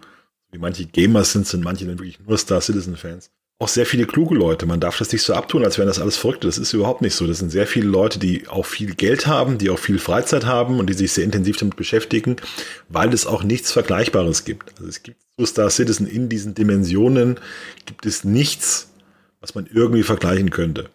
wie manche Gamers sind, sind manche dann wirklich nur Star Citizen-Fans. Auch sehr viele kluge Leute. Man darf das nicht so abtun, als wären das alles Verrückte. Das ist überhaupt nicht so. Das sind sehr viele Leute, die auch viel Geld haben, die auch viel Freizeit haben und die sich sehr intensiv damit beschäftigen, weil es auch nichts Vergleichbares gibt. Also es gibt zu Star Citizen in diesen Dimensionen gibt es nichts, was man irgendwie vergleichen könnte.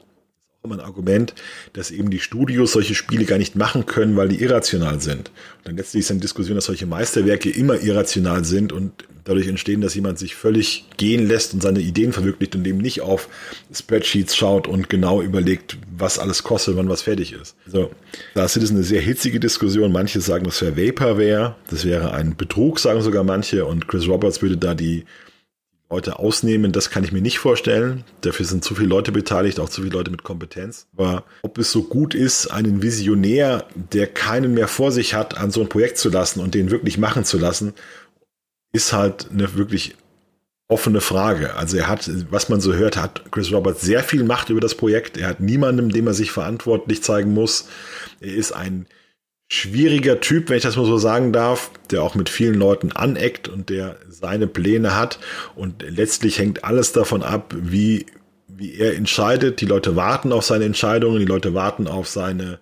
Ein Argument, dass eben die Studios solche Spiele gar nicht machen können, weil die irrational sind. Und dann letztlich ist eine Diskussion, dass solche Meisterwerke immer irrational sind und dadurch entstehen, dass jemand sich völlig gehen lässt und seine Ideen verwirklicht und eben nicht auf Spreadsheets schaut und genau überlegt, was alles kostet, wann was fertig ist. Also, da ist es eine sehr hitzige Diskussion. Manche sagen, das wäre Vaporware, das wäre ein Betrug, sagen sogar manche, und Chris Roberts würde da die Leute ausnehmen, das kann ich mir nicht vorstellen. Dafür sind zu viele Leute beteiligt, auch zu viele Leute mit Kompetenz. Aber ob es so gut ist, einen Visionär, der keinen mehr vor sich hat, an so ein Projekt zu lassen und den wirklich machen zu lassen ist halt eine wirklich offene Frage. Also er hat, was man so hört, hat Chris Roberts sehr viel Macht über das Projekt. Er hat niemandem, dem er sich verantwortlich zeigen muss. Er ist ein schwieriger Typ, wenn ich das mal so sagen darf, der auch mit vielen Leuten aneckt und der seine Pläne hat. Und letztlich hängt alles davon ab, wie, wie er entscheidet. Die Leute warten auf seine Entscheidungen, die Leute warten auf seine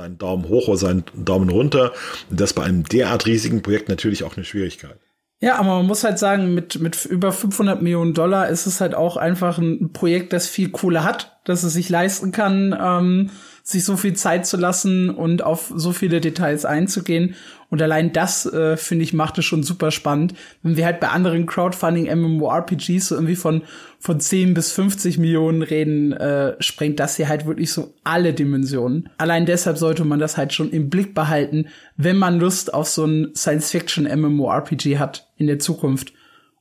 seinen Daumen hoch oder seinen Daumen runter. Und das bei einem derart riesigen Projekt natürlich auch eine Schwierigkeit. Ja, aber man muss halt sagen, mit, mit über 500 Millionen Dollar ist es halt auch einfach ein Projekt, das viel Kohle hat, dass es sich leisten kann, ähm, sich so viel Zeit zu lassen und auf so viele Details einzugehen. Und allein das, äh, finde ich, macht es schon super spannend. Wenn wir halt bei anderen Crowdfunding-MMORPGs so irgendwie von, von 10 bis 50 Millionen reden, äh, sprengt das hier halt wirklich so alle Dimensionen. Allein deshalb sollte man das halt schon im Blick behalten, wenn man Lust auf so ein Science-Fiction-MMORPG hat in der Zukunft.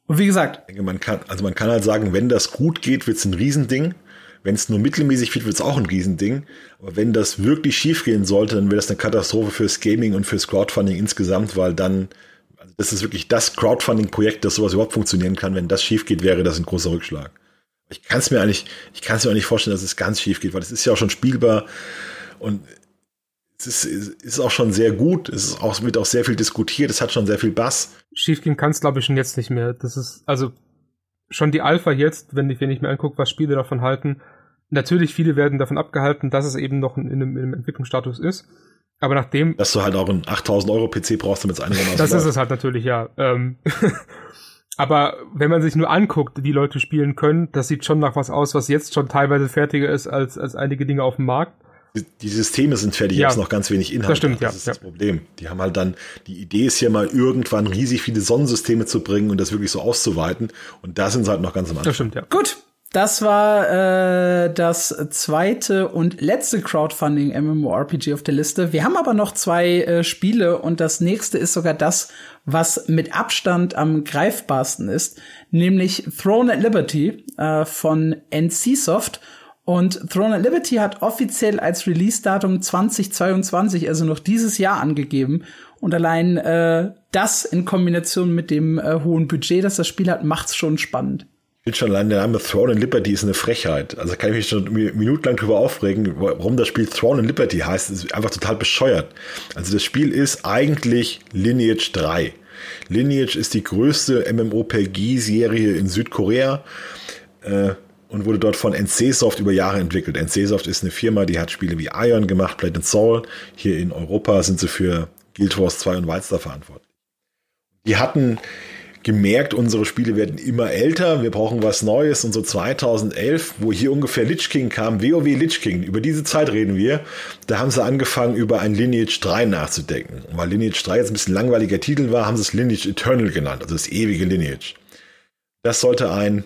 Und wie gesagt. Man kann, also man kann halt sagen, wenn das gut geht, wird's ein Riesending. Wenn es nur mittelmäßig wird, wird es auch ein Riesending. Aber wenn das wirklich schief gehen sollte, dann wäre das eine Katastrophe fürs Gaming und fürs Crowdfunding insgesamt, weil dann, also das ist wirklich das Crowdfunding-Projekt, das sowas überhaupt funktionieren kann. Wenn das schief geht, wäre das ein großer Rückschlag. Ich kann es mir eigentlich, ich kann es mir auch nicht vorstellen, dass es ganz schief geht, weil es ist ja auch schon spielbar und es ist, ist auch schon sehr gut. Es ist auch, wird auch sehr viel diskutiert. Es hat schon sehr viel Bass. Schief gehen kann es, glaube ich, schon jetzt nicht mehr. Das ist, also schon die Alpha jetzt, wenn ich, wenn ich mir angucke, was Spiele davon halten, natürlich viele werden davon abgehalten, dass es eben noch in, in, einem, in einem Entwicklungsstatus ist. Aber nachdem. Dass du halt auch einen 8000 Euro PC brauchst, damit es einigermaßen Das ist es halt natürlich, ja. Ähm Aber wenn man sich nur anguckt, wie Leute spielen können, das sieht schon nach was aus, was jetzt schon teilweise fertiger ist als, als einige Dinge auf dem Markt die Systeme sind fertig, ja, jetzt noch ganz wenig Inhalt. Das stimmt, ja. Das ist das Problem. Die haben halt dann, die Idee ist ja mal irgendwann riesig viele Sonnensysteme zu bringen und das wirklich so auszuweiten. Und da sind sie halt noch ganz am Anfang. Das stimmt, ja. Gut. Das war äh, das zweite und letzte Crowdfunding MMORPG auf der Liste. Wir haben aber noch zwei äh, Spiele und das nächste ist sogar das, was mit Abstand am greifbarsten ist, nämlich Throne at Liberty äh, von NCSoft und Throne of Liberty hat offiziell als Release-Datum 2022, also noch dieses Jahr angegeben. Und allein äh, das in Kombination mit dem äh, hohen Budget, das das Spiel hat, macht's schon spannend. Schon allein der Name Throne and Liberty ist eine Frechheit. Also kann ich mich schon minutenlang drüber aufregen, warum das Spiel Throne and Liberty heißt. Das ist einfach total bescheuert. Also das Spiel ist eigentlich Lineage 3. Lineage ist die größte MMORPG-Serie in Südkorea. Äh, und wurde dort von NCSoft über Jahre entwickelt. NCSoft ist eine Firma, die hat Spiele wie Ion gemacht, Blade and Soul. Hier in Europa sind sie für Guild Wars 2 und Wildstar verantwortlich. Die hatten gemerkt, unsere Spiele werden immer älter, wir brauchen was Neues und so 2011, wo hier ungefähr Lich King kam, WoW Lich King, über diese Zeit reden wir, da haben sie angefangen über ein Lineage 3 nachzudenken. Und weil Lineage 3 jetzt ein bisschen langweiliger Titel war, haben sie es Lineage Eternal genannt, also das ewige Lineage. Das sollte ein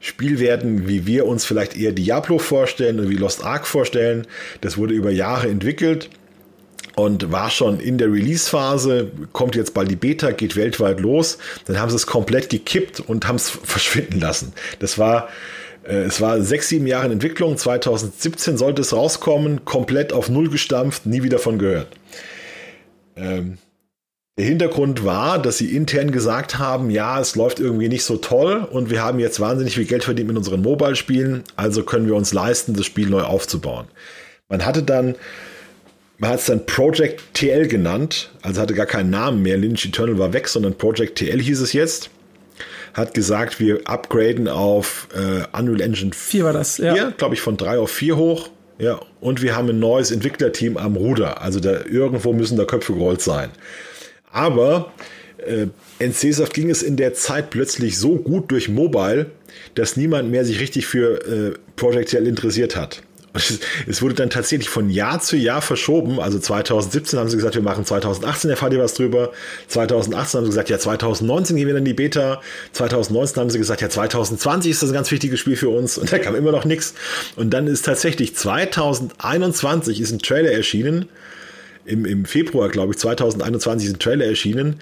Spiel werden, wie wir uns vielleicht eher Diablo vorstellen oder wie Lost Ark vorstellen. Das wurde über Jahre entwickelt und war schon in der Release-Phase, kommt jetzt bald die Beta, geht weltweit los. Dann haben sie es komplett gekippt und haben es verschwinden lassen. Das war äh, es war sechs, sieben Jahre in Entwicklung. 2017 sollte es rauskommen, komplett auf Null gestampft, nie wieder von gehört. Ähm, der Hintergrund war, dass sie intern gesagt haben, ja, es läuft irgendwie nicht so toll und wir haben jetzt wahnsinnig viel Geld verdient mit unseren Mobile-Spielen, also können wir uns leisten, das Spiel neu aufzubauen. Man hatte dann, man hat es dann Project TL genannt, also hatte gar keinen Namen mehr, Lynch Eternal war weg, sondern Project TL hieß es jetzt. Hat gesagt, wir upgraden auf äh, Unreal Engine 4 war das, ja. glaube ich, von 3 auf 4 hoch. Ja, und wir haben ein neues Entwicklerteam am Ruder. Also da irgendwo müssen da Köpfe gerollt sein. Aber äh, NCSoft ging es in der Zeit plötzlich so gut durch Mobile, dass niemand mehr sich richtig für äh, Project L interessiert hat. Es wurde dann tatsächlich von Jahr zu Jahr verschoben. Also 2017 haben sie gesagt, wir machen 2018, erfahrt ihr was drüber. 2018 haben sie gesagt, ja, 2019 gehen wir dann die Beta. 2019 haben sie gesagt, ja, 2020 ist das ein ganz wichtiges Spiel für uns. Und da kam immer noch nichts. Und dann ist tatsächlich 2021 ist ein Trailer erschienen im, im Februar, glaube ich, 2021 ein Trailer erschienen,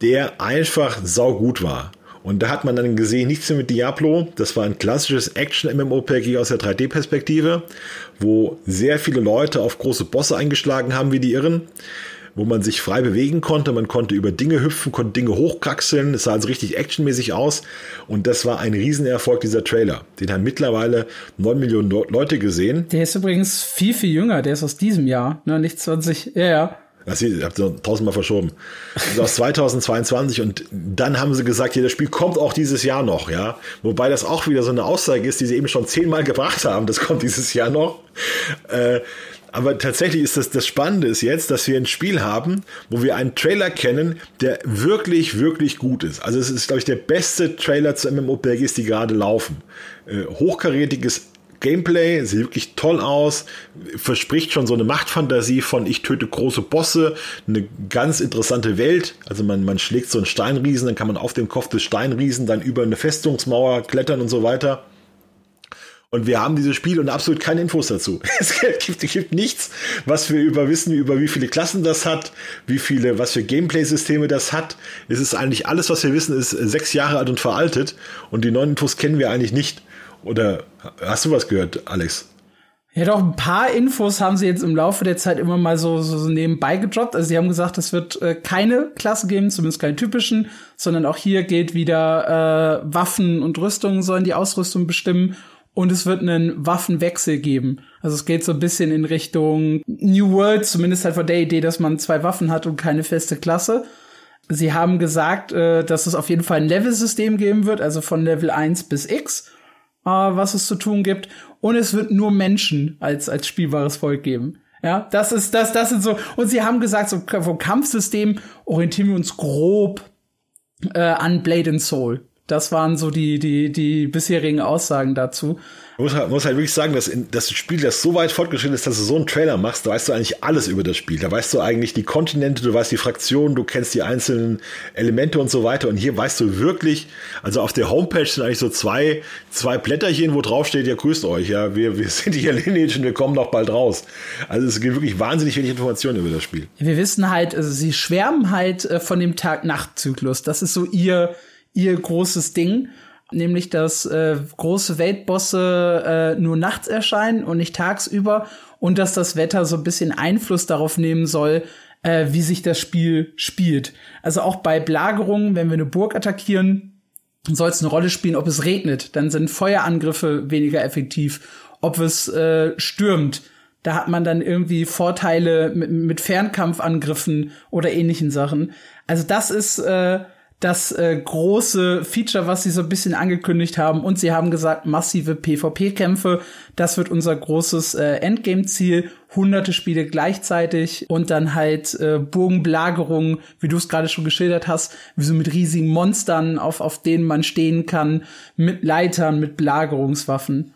der einfach saugut war. Und da hat man dann gesehen, nichts mehr mit Diablo. Das war ein klassisches Action-MMORPG aus der 3D-Perspektive, wo sehr viele Leute auf große Bosse eingeschlagen haben wie die Irren wo man sich frei bewegen konnte. Man konnte über Dinge hüpfen, konnte Dinge hochkraxeln. Es sah also richtig actionmäßig aus. Und das war ein Riesenerfolg, dieser Trailer. Den haben mittlerweile neun Millionen Leute gesehen. Der ist übrigens viel, viel jünger. Der ist aus diesem Jahr, ne? nicht 20, ja, ja. Das ihr habt tausendmal verschoben. Also aus 2022 und dann haben sie gesagt, ja, das Spiel kommt auch dieses Jahr noch, ja. Wobei das auch wieder so eine Aussage ist, die sie eben schon zehnmal gebracht haben. Das kommt dieses Jahr noch. Äh, Aber tatsächlich ist das, das Spannende ist jetzt, dass wir ein Spiel haben, wo wir einen Trailer kennen, der wirklich, wirklich gut ist. Also es ist, glaube ich, der beste Trailer zu MMORPGs, die gerade laufen. Äh, hochkarätiges Gameplay, sieht wirklich toll aus, verspricht schon so eine Machtfantasie von ich töte große Bosse, eine ganz interessante Welt. Also man, man schlägt so einen Steinriesen, dann kann man auf dem Kopf des Steinriesen dann über eine Festungsmauer klettern und so weiter. Und wir haben dieses Spiel und absolut keine Infos dazu. Es gibt, gibt nichts, was wir über wissen, über wie viele Klassen das hat, wie viele, was für Gameplay-Systeme das hat. Es ist eigentlich alles, was wir wissen, ist sechs Jahre alt und veraltet. Und die neuen Infos kennen wir eigentlich nicht. Oder hast du was gehört, Alex? Ja, doch, ein paar Infos haben sie jetzt im Laufe der Zeit immer mal so, so, nebenbei gedroppt. Also sie haben gesagt, es wird äh, keine Klasse geben, zumindest keine typischen, sondern auch hier geht wieder äh, Waffen und Rüstungen sollen die Ausrüstung bestimmen und es wird einen Waffenwechsel geben. Also es geht so ein bisschen in Richtung New World, zumindest halt von der Idee, dass man zwei Waffen hat und keine feste Klasse. Sie haben gesagt, äh, dass es auf jeden Fall ein Level-System geben wird, also von Level 1 bis X äh, was es zu tun gibt. Und es wird nur Menschen als, als spielbares Volk geben. Ja, das ist, das, das sind so, und sie haben gesagt, so vom Kampfsystem orientieren wir uns grob äh, an Blade and Soul. Das waren so die, die, die bisherigen Aussagen dazu. Man muss halt, muss halt wirklich sagen, dass in, das Spiel, das so weit fortgeschritten ist, dass du so einen Trailer machst, da weißt du eigentlich alles über das Spiel. Da weißt du eigentlich die Kontinente, du weißt die Fraktionen, du kennst die einzelnen Elemente und so weiter. Und hier weißt du wirklich, also auf der Homepage sind eigentlich so zwei, zwei Blätterchen, wo drauf steht, ja, grüßt euch, ja, wir, wir sind hier Lineage und wir kommen noch bald raus. Also es gibt wirklich wahnsinnig wenig Informationen über das Spiel. Wir wissen halt, also sie schwärmen halt äh, von dem Tag-Nacht-Zyklus. Das ist so ihr, ihr großes Ding nämlich dass äh, große Weltbosse äh, nur nachts erscheinen und nicht tagsüber und dass das Wetter so ein bisschen Einfluss darauf nehmen soll, äh, wie sich das Spiel spielt. Also auch bei Belagerungen, wenn wir eine Burg attackieren, soll es eine Rolle spielen, ob es regnet, dann sind Feuerangriffe weniger effektiv, ob es äh, stürmt. Da hat man dann irgendwie Vorteile mit, mit Fernkampfangriffen oder ähnlichen Sachen. Also das ist äh, das äh, große Feature, was sie so ein bisschen angekündigt haben. Und sie haben gesagt, massive PvP-Kämpfe. Das wird unser großes äh, Endgame-Ziel. Hunderte Spiele gleichzeitig und dann halt äh, Burgenbelagerungen, wie du es gerade schon geschildert hast, wie so mit riesigen Monstern, auf, auf denen man stehen kann, mit Leitern, mit Belagerungswaffen.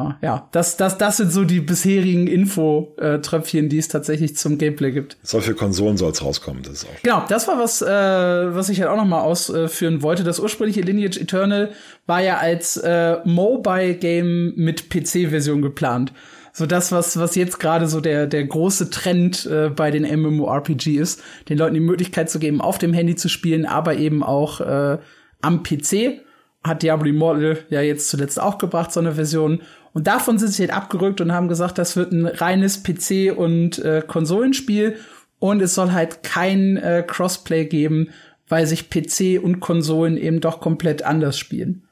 Ah, ja, das, das, das sind so die bisherigen Info-Tröpfchen, die es tatsächlich zum Gameplay gibt. Soll für Konsolen soll es rauskommen, das ist auch. Genau, das war was, äh, was ich halt auch noch mal ausführen wollte. Das ursprüngliche Lineage Eternal war ja als äh, Mobile-Game mit PC-Version geplant. So das, was, was jetzt gerade so der, der große Trend äh, bei den MMORPG ist, den Leuten die Möglichkeit zu geben, auf dem Handy zu spielen, aber eben auch äh, am PC. Hat Diablo Immortal ja jetzt zuletzt auch gebracht, so eine Version. Und davon sind sie halt abgerückt und haben gesagt, das wird ein reines PC- und äh, Konsolenspiel und es soll halt kein äh, Crossplay geben, weil sich PC und Konsolen eben doch komplett anders spielen.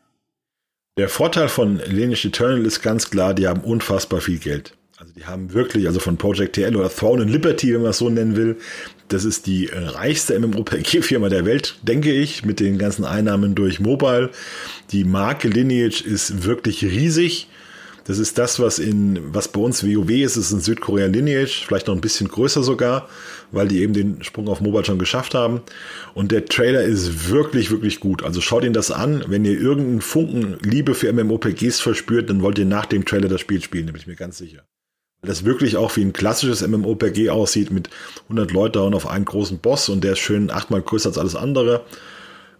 Der Vorteil von Lineage Eternal ist ganz klar, die haben unfassbar viel Geld. Also die haben wirklich, also von Project TL oder Throne and Liberty, wenn man es so nennen will, das ist die äh, reichste MMORPG-Firma der Welt, denke ich, mit den ganzen Einnahmen durch Mobile. Die Marke Lineage ist wirklich riesig. Das ist das, was in, was bei uns WoW ist, ist in Südkorea Lineage, vielleicht noch ein bisschen größer sogar, weil die eben den Sprung auf Mobile schon geschafft haben. Und der Trailer ist wirklich, wirklich gut. Also schaut ihn das an. Wenn ihr irgendeinen Funken Liebe für MMOPGs verspürt, dann wollt ihr nach dem Trailer das Spiel spielen, da bin ich mir ganz sicher. Weil das wirklich auch wie ein klassisches MMOPG aussieht mit 100 Leuten und auf einen großen Boss und der ist schön achtmal größer als alles andere.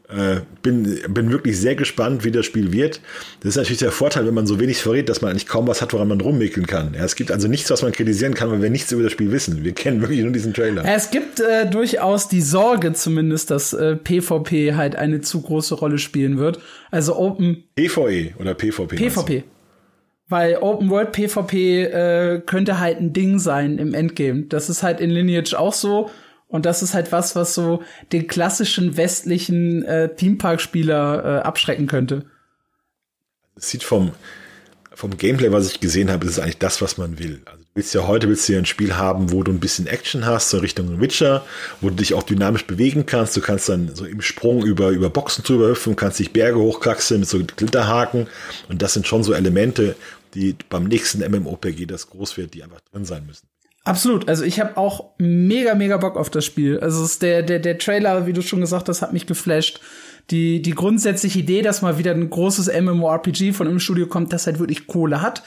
Äh, bin, bin wirklich sehr gespannt, wie das Spiel wird. Das ist natürlich der Vorteil, wenn man so wenig verrät, dass man eigentlich kaum was hat, woran man rummickeln kann. Ja, es gibt also nichts, was man kritisieren kann, weil wir nichts über das Spiel wissen. Wir kennen wirklich nur diesen Trailer. Es gibt äh, durchaus die Sorge zumindest, dass äh, PvP halt eine zu große Rolle spielen wird. Also Open. PvE oder PvP? PvP. Weil Open World PvP äh, könnte halt ein Ding sein im Endgame. Das ist halt in Lineage auch so. Und das ist halt was, was so den klassischen westlichen äh, Themepark-Spieler äh, abschrecken könnte. Es sieht vom, vom Gameplay, was ich gesehen habe, ist es eigentlich das, was man will. Also du willst ja heute willst du ja ein Spiel haben, wo du ein bisschen Action hast, so Richtung Witcher, wo du dich auch dynamisch bewegen kannst. Du kannst dann so im Sprung über, über Boxen drüber hüpfen, kannst dich Berge hochkraxeln mit so Glitterhaken. Und das sind schon so Elemente, die beim nächsten MMOPG das groß wird, die einfach drin sein müssen. Absolut. Also ich habe auch mega, mega Bock auf das Spiel. Also es ist der, der, der Trailer, wie du schon gesagt hast, hat mich geflasht. Die, die grundsätzliche Idee, dass mal wieder ein großes MMORPG von einem Studio kommt, das halt wirklich Kohle hat,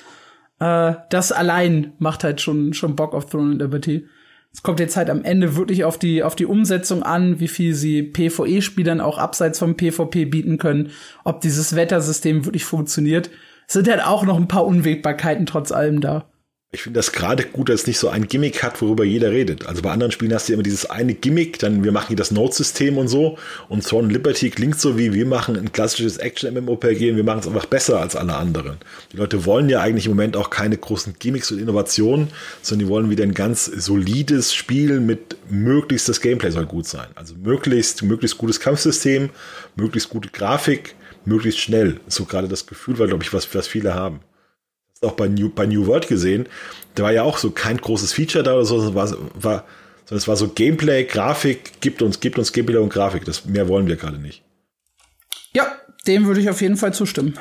äh, das allein macht halt schon, schon Bock auf Throne and Liberty. Es kommt jetzt halt am Ende wirklich auf die, auf die Umsetzung an, wie viel sie PvE-Spielern auch abseits vom PvP bieten können, ob dieses Wettersystem wirklich funktioniert. Es sind halt auch noch ein paar Unwägbarkeiten trotz allem da. Ich finde das gerade gut, dass es nicht so ein Gimmick hat, worüber jeder redet. Also bei anderen Spielen hast du immer dieses eine Gimmick, dann wir machen hier das Node-System und so. Und Throne Liberty klingt so wie, wir machen ein klassisches Action-MMORPG und wir machen es einfach besser als alle anderen. Die Leute wollen ja eigentlich im Moment auch keine großen Gimmicks und Innovationen, sondern die wollen wieder ein ganz solides Spiel mit möglichst das Gameplay soll gut sein. Also möglichst, möglichst gutes Kampfsystem, möglichst gute Grafik, möglichst schnell. So gerade das Gefühl, weil, glaube ich, was, was viele haben auch bei New, bei New World gesehen, da war ja auch so kein großes Feature da oder so, sondern war, war, es war so Gameplay, Grafik, gibt uns, gibt uns Gameplay und Grafik. Das mehr wollen wir gerade nicht. Ja, dem würde ich auf jeden Fall zustimmen.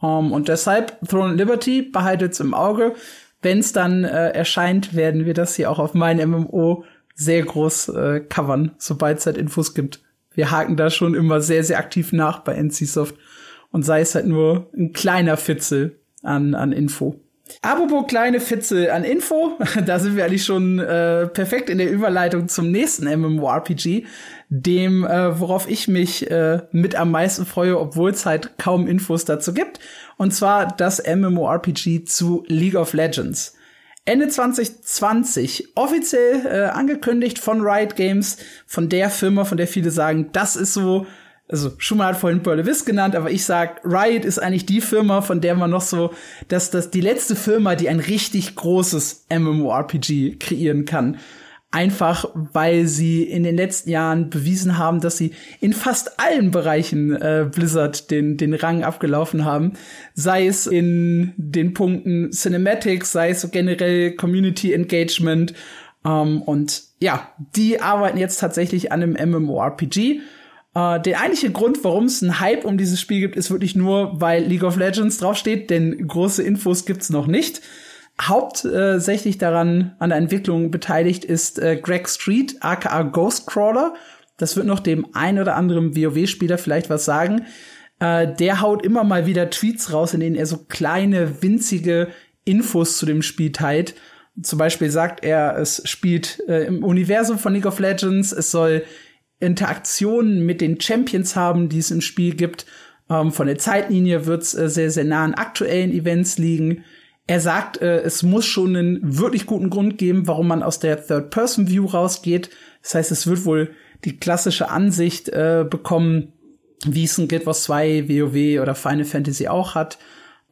Um, ähm, und deshalb Throne Liberty behaltet's im Auge. Wenn es dann äh, erscheint, werden wir das hier auch auf meinem MMO sehr groß äh, covern, sobald es halt Infos gibt. Wir haken da schon immer sehr, sehr aktiv nach bei NCSoft. Und sei es halt nur ein kleiner Fitzel, an, an Info. Apropos kleine Fitze an Info, da sind wir eigentlich schon äh, perfekt in der Überleitung zum nächsten MMORPG, dem, äh, worauf ich mich äh, mit am meisten freue, obwohl es halt kaum Infos dazu gibt. Und zwar das MMORPG zu League of Legends. Ende 2020 offiziell äh, angekündigt von Riot Games, von der Firma, von der viele sagen, das ist so also Schumacher hat vorhin Pearl genannt, aber ich sag, Riot ist eigentlich die Firma, von der man noch so, dass das die letzte Firma, die ein richtig großes MMORPG kreieren kann. Einfach weil sie in den letzten Jahren bewiesen haben, dass sie in fast allen Bereichen äh, Blizzard den, den Rang abgelaufen haben. Sei es in den Punkten Cinematics, sei es so generell Community Engagement. Ähm, und ja, die arbeiten jetzt tatsächlich an einem MMORPG äh, der eigentliche Grund, warum es einen Hype um dieses Spiel gibt, ist wirklich nur, weil League of Legends draufsteht, denn große Infos gibt's noch nicht. Hauptsächlich daran an der Entwicklung beteiligt ist äh, Greg Street, aka Ghostcrawler. Das wird noch dem ein oder anderen WoW-Spieler vielleicht was sagen. Äh, der haut immer mal wieder Tweets raus, in denen er so kleine, winzige Infos zu dem Spiel teilt. Zum Beispiel sagt er, es spielt äh, im Universum von League of Legends, es soll Interaktionen mit den Champions haben, die es im Spiel gibt. Ähm, von der Zeitlinie wird es äh, sehr, sehr nah an aktuellen Events liegen. Er sagt, äh, es muss schon einen wirklich guten Grund geben, warum man aus der Third-Person-View rausgeht. Das heißt, es wird wohl die klassische Ansicht äh, bekommen, wie es in Guild Wars 2, WoW oder Final Fantasy auch hat.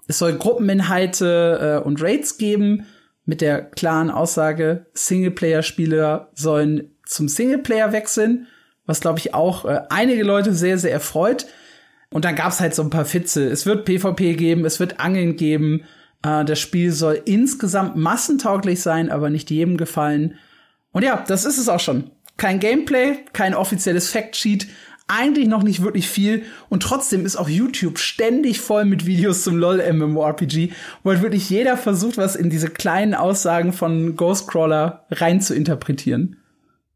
Es soll Gruppeninhalte äh, und Raids geben mit der klaren Aussage, Singleplayer-Spieler sollen zum Singleplayer wechseln was glaube ich auch äh, einige Leute sehr, sehr erfreut. Und dann gab's halt so ein paar Fitze. Es wird PvP geben, es wird Angeln geben. Äh, das Spiel soll insgesamt massentauglich sein, aber nicht jedem gefallen. Und ja, das ist es auch schon. Kein Gameplay, kein offizielles Factsheet, eigentlich noch nicht wirklich viel und trotzdem ist auch YouTube ständig voll mit Videos zum LOL MMORPG, wo halt wirklich jeder versucht, was in diese kleinen Aussagen von Ghostcrawler rein zu interpretieren.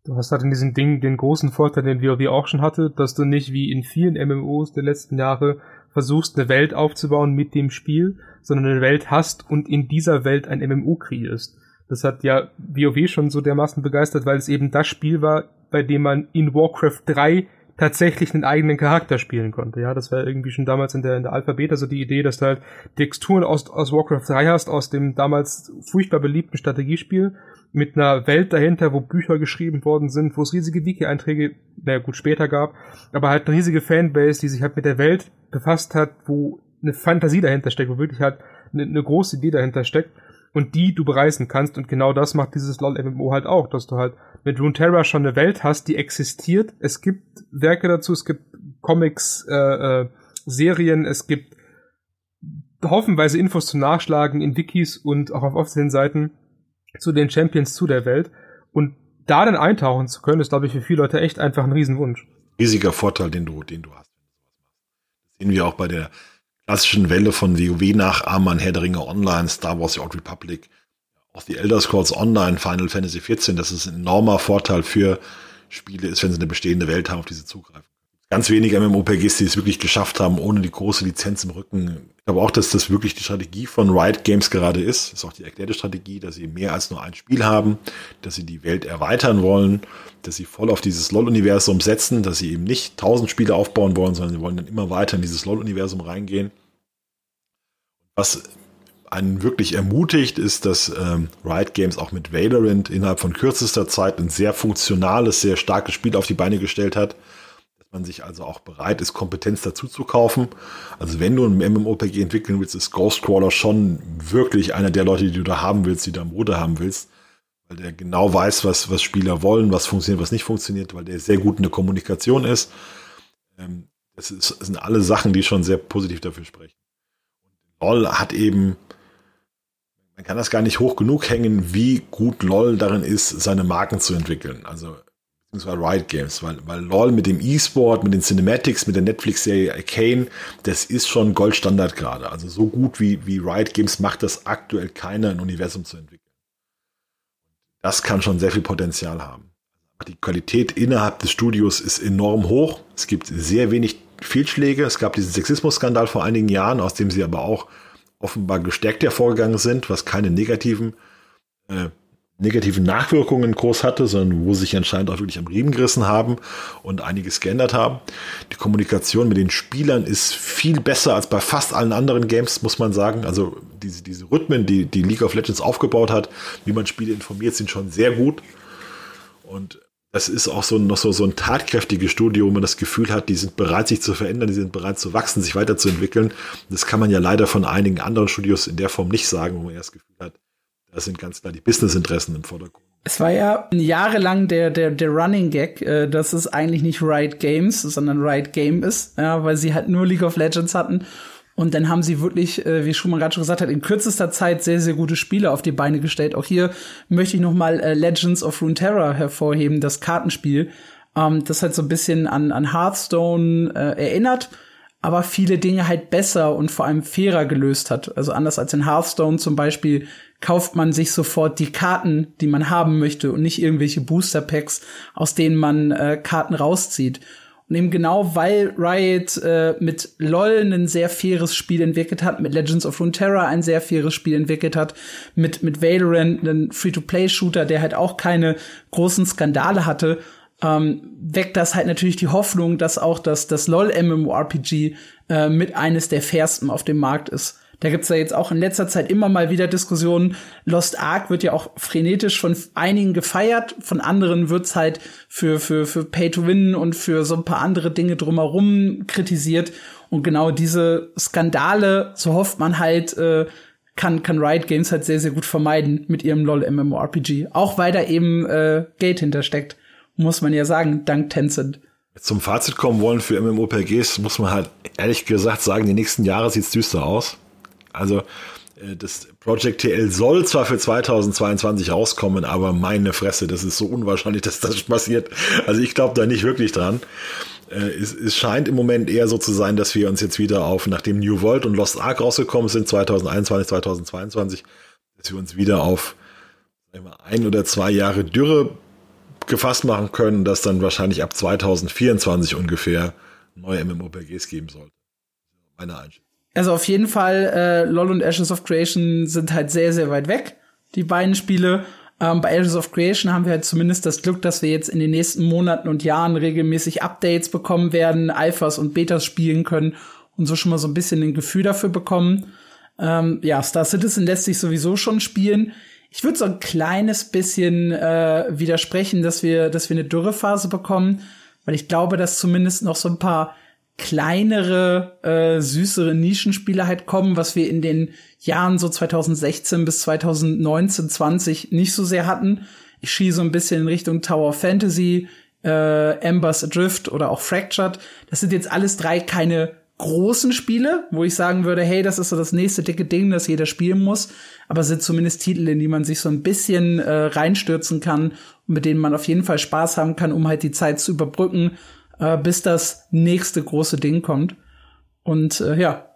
Du hast halt in diesem Ding den großen Vorteil, den WoW auch schon hatte, dass du nicht wie in vielen MMOs der letzten Jahre versuchst, eine Welt aufzubauen mit dem Spiel, sondern eine Welt hast und in dieser Welt ein MMO kreierst. Das hat ja WoW schon so dermaßen begeistert, weil es eben das Spiel war, bei dem man in Warcraft 3 tatsächlich einen eigenen Charakter spielen konnte. Ja, das war irgendwie schon damals in der, in der Alphabet, also die Idee, dass du halt Texturen aus, aus Warcraft 3 hast, aus dem damals furchtbar beliebten Strategiespiel mit einer Welt dahinter, wo Bücher geschrieben worden sind, wo es riesige Wiki-Einträge, naja gut, später gab, aber halt eine riesige Fanbase, die sich halt mit der Welt befasst hat, wo eine Fantasie dahinter steckt, wo wirklich halt eine, eine große Idee dahinter steckt und die du bereisen kannst und genau das macht dieses LoL MMO halt auch, dass du halt mit Runeterra schon eine Welt hast, die existiert. Es gibt Werke dazu, es gibt Comics, äh, äh, Serien, es gibt hoffenweise Infos zum Nachschlagen in Wikis und auch auf offiziellen Seiten zu den Champions zu der Welt. Und da dann eintauchen zu können, ist, glaube ich, für viele Leute echt einfach ein Riesenwunsch. Riesiger Vorteil, den du, den du hast. Das sehen wir auch bei der klassischen Welle von WoW-Nachahmern, Herr der Ringe Online, Star Wars The Old Republic. auch die Elder Scrolls Online Final Fantasy XIV, dass es ein enormer Vorteil für Spiele ist, wenn sie eine bestehende Welt haben, auf diese zugreifen. Ganz wenige MMOPGs, die es wirklich geschafft haben, ohne die große Lizenz im Rücken. Ich glaube auch, dass das wirklich die Strategie von Riot Games gerade ist. Das ist auch die erklärte Strategie, dass sie mehr als nur ein Spiel haben, dass sie die Welt erweitern wollen, dass sie voll auf dieses LoL-Universum setzen, dass sie eben nicht tausend Spiele aufbauen wollen, sondern sie wollen dann immer weiter in dieses LoL-Universum reingehen. Was einen wirklich ermutigt, ist, dass ähm, Riot Games auch mit Valorant innerhalb von kürzester Zeit ein sehr funktionales, sehr starkes Spiel auf die Beine gestellt hat. Man sich also auch bereit ist, Kompetenz dazu zu kaufen. Also wenn du ein MMOPG entwickeln willst, ist Ghostcrawler schon wirklich einer der Leute, die du da haben willst, die du am Ruder haben willst. Weil der genau weiß, was, was Spieler wollen, was funktioniert, was nicht funktioniert, weil der sehr gut in der Kommunikation ist. Ähm, das, ist, das sind alle Sachen, die schon sehr positiv dafür sprechen. LOL hat eben man kann das gar nicht hoch genug hängen, wie gut LOL darin ist, seine Marken zu entwickeln. Also beziehungsweise Riot Games, weil, weil LOL mit dem E-Sport, mit den Cinematics, mit der Netflix-Serie Arcane, das ist schon Goldstandard gerade. Also so gut wie, wie Riot Games macht das aktuell keiner, ein Universum zu entwickeln. Das kann schon sehr viel Potenzial haben. Die Qualität innerhalb des Studios ist enorm hoch. Es gibt sehr wenig Fehlschläge. Es gab diesen Sexismus-Skandal vor einigen Jahren, aus dem sie aber auch offenbar gestärkt hervorgegangen sind, was keine negativen, äh, negativen Nachwirkungen groß hatte, sondern wo sich anscheinend auch wirklich am Riemen gerissen haben und einiges geändert haben. Die Kommunikation mit den Spielern ist viel besser als bei fast allen anderen Games, muss man sagen. Also diese, diese Rhythmen, die, die League of Legends aufgebaut hat, wie man Spiele informiert, sind schon sehr gut. Und das ist auch so noch so, so ein tatkräftiges Studio, wo man das Gefühl hat, die sind bereit, sich zu verändern, die sind bereit zu wachsen, sich weiterzuentwickeln. Das kann man ja leider von einigen anderen Studios in der Form nicht sagen, wo man erst Gefühl hat, da sind ganz klar die Businessinteressen im Vordergrund. Es war ja jahrelang der, der, der Running Gag, äh, dass es eigentlich nicht Riot Games, sondern Riot Game ist, ja, weil sie halt nur League of Legends hatten und dann haben sie wirklich, äh, wie Schumann gerade schon gesagt hat, in kürzester Zeit sehr, sehr gute Spiele auf die Beine gestellt. Auch hier möchte ich noch mal äh, Legends of Runeterra hervorheben, das Kartenspiel, ähm, das halt so ein bisschen an, an Hearthstone äh, erinnert, aber viele Dinge halt besser und vor allem fairer gelöst hat. Also anders als in Hearthstone zum Beispiel kauft man sich sofort die Karten, die man haben möchte und nicht irgendwelche Booster Packs, aus denen man äh, Karten rauszieht. Und eben genau, weil Riot äh, mit LoL ein sehr faires Spiel entwickelt hat, mit Legends of Runeterra ein sehr faires Spiel entwickelt hat, mit, mit Valorant einen Free-to-Play-Shooter, der halt auch keine großen Skandale hatte, ähm, weckt das halt natürlich die Hoffnung, dass auch das, das LoL-MMORPG äh, mit eines der fairsten auf dem Markt ist. Da gibt's ja jetzt auch in letzter Zeit immer mal wieder Diskussionen. Lost Ark wird ja auch frenetisch von einigen gefeiert, von anderen wird's halt für, für, für Pay to Win und für so ein paar andere Dinge drumherum kritisiert. Und genau diese Skandale, so hofft man halt, äh, kann, kann Riot Games halt sehr, sehr gut vermeiden mit ihrem LOL MMORPG. Auch weil da eben äh, Geld hintersteckt, muss man ja sagen, dank Tencent. Zum Fazit kommen wollen für MMORPGs, muss man halt ehrlich gesagt sagen, die nächsten Jahre sieht's düster aus. Also äh, das Project TL soll zwar für 2022 rauskommen, aber meine Fresse, das ist so unwahrscheinlich, dass das passiert. Also ich glaube da nicht wirklich dran. Äh, es, es, scheint im Moment eher so zu sein, dass wir uns jetzt wieder auf, nachdem New World und Lost Ark rausgekommen sind, 2021, 2022, dass wir uns wieder auf ein oder zwei Jahre Dürre gefasst machen können, dass dann wahrscheinlich ab 2024 ungefähr neue MMORPGs geben sollte. Meine Einschätzung. Also auf jeden Fall, äh, LOL und Ashes of Creation sind halt sehr, sehr weit weg, die beiden Spiele. Ähm, bei Ashes of Creation haben wir halt zumindest das Glück, dass wir jetzt in den nächsten Monaten und Jahren regelmäßig Updates bekommen werden, Alphas und Betas spielen können und so schon mal so ein bisschen ein Gefühl dafür bekommen. Ähm, ja, Star Citizen lässt sich sowieso schon spielen. Ich würde so ein kleines bisschen äh, widersprechen, dass wir, dass wir eine Dürrephase bekommen, weil ich glaube, dass zumindest noch so ein paar kleinere, äh, süßere Nischenspiele halt kommen, was wir in den Jahren so 2016 bis 2019, 20 nicht so sehr hatten. Ich schieße so ein bisschen in Richtung Tower Fantasy, äh, Embers Adrift oder auch Fractured. Das sind jetzt alles drei keine großen Spiele, wo ich sagen würde, hey, das ist so das nächste dicke Ding, das jeder spielen muss, aber sind zumindest Titel, in die man sich so ein bisschen äh, reinstürzen kann und mit denen man auf jeden Fall Spaß haben kann, um halt die Zeit zu überbrücken äh, bis das nächste große Ding kommt. Und äh, ja.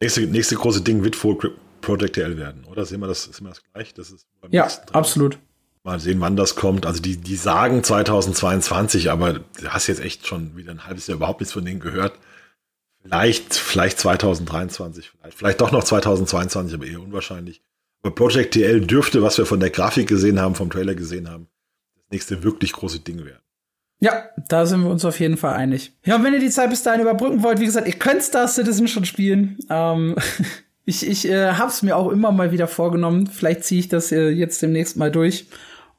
Nächste, nächste große Ding wird wohl Project TL werden, oder? Sehen wir das, sehen wir das gleich? Das ist ja, absolut. Mal sehen, wann das kommt. Also die, die sagen 2022, aber du hast jetzt echt schon wieder ein halbes Jahr überhaupt nichts von denen gehört. Vielleicht, vielleicht 2023, vielleicht, vielleicht doch noch 2022, aber eher unwahrscheinlich. Aber Project TL dürfte, was wir von der Grafik gesehen haben, vom Trailer gesehen haben, das nächste wirklich große Ding werden. Ja, da sind wir uns auf jeden Fall einig. Ja, und wenn ihr die Zeit bis dahin überbrücken wollt, wie gesagt, ihr könnt Star Citizen schon spielen. Ähm, ich ich äh, hab's mir auch immer mal wieder vorgenommen. Vielleicht ziehe ich das äh, jetzt demnächst mal durch.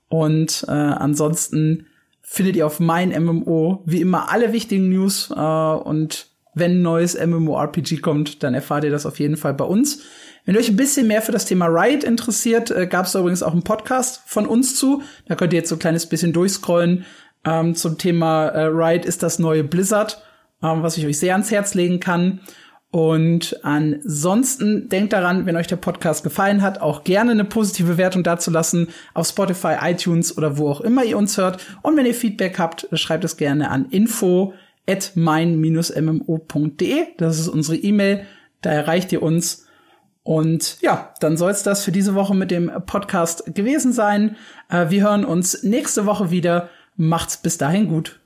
Und äh, ansonsten findet ihr auf mein MMO wie immer alle wichtigen News. Äh, und wenn ein neues MMORPG kommt, dann erfahrt ihr das auf jeden Fall bei uns. Wenn ihr euch ein bisschen mehr für das Thema Riot interessiert, äh, gab es übrigens auch einen Podcast von uns zu. Da könnt ihr jetzt so ein kleines bisschen durchscrollen ähm, zum Thema äh, Riot ist das neue Blizzard, ähm, was ich euch sehr ans Herz legen kann. Und ansonsten denkt daran, wenn euch der Podcast gefallen hat, auch gerne eine positive Wertung dazulassen auf Spotify, iTunes oder wo auch immer ihr uns hört. Und wenn ihr Feedback habt, schreibt es gerne an info at mein-mmo.de. Das ist unsere E-Mail. Da erreicht ihr uns. Und ja, dann soll es das für diese Woche mit dem Podcast gewesen sein. Äh, wir hören uns nächste Woche wieder. Macht's bis dahin gut.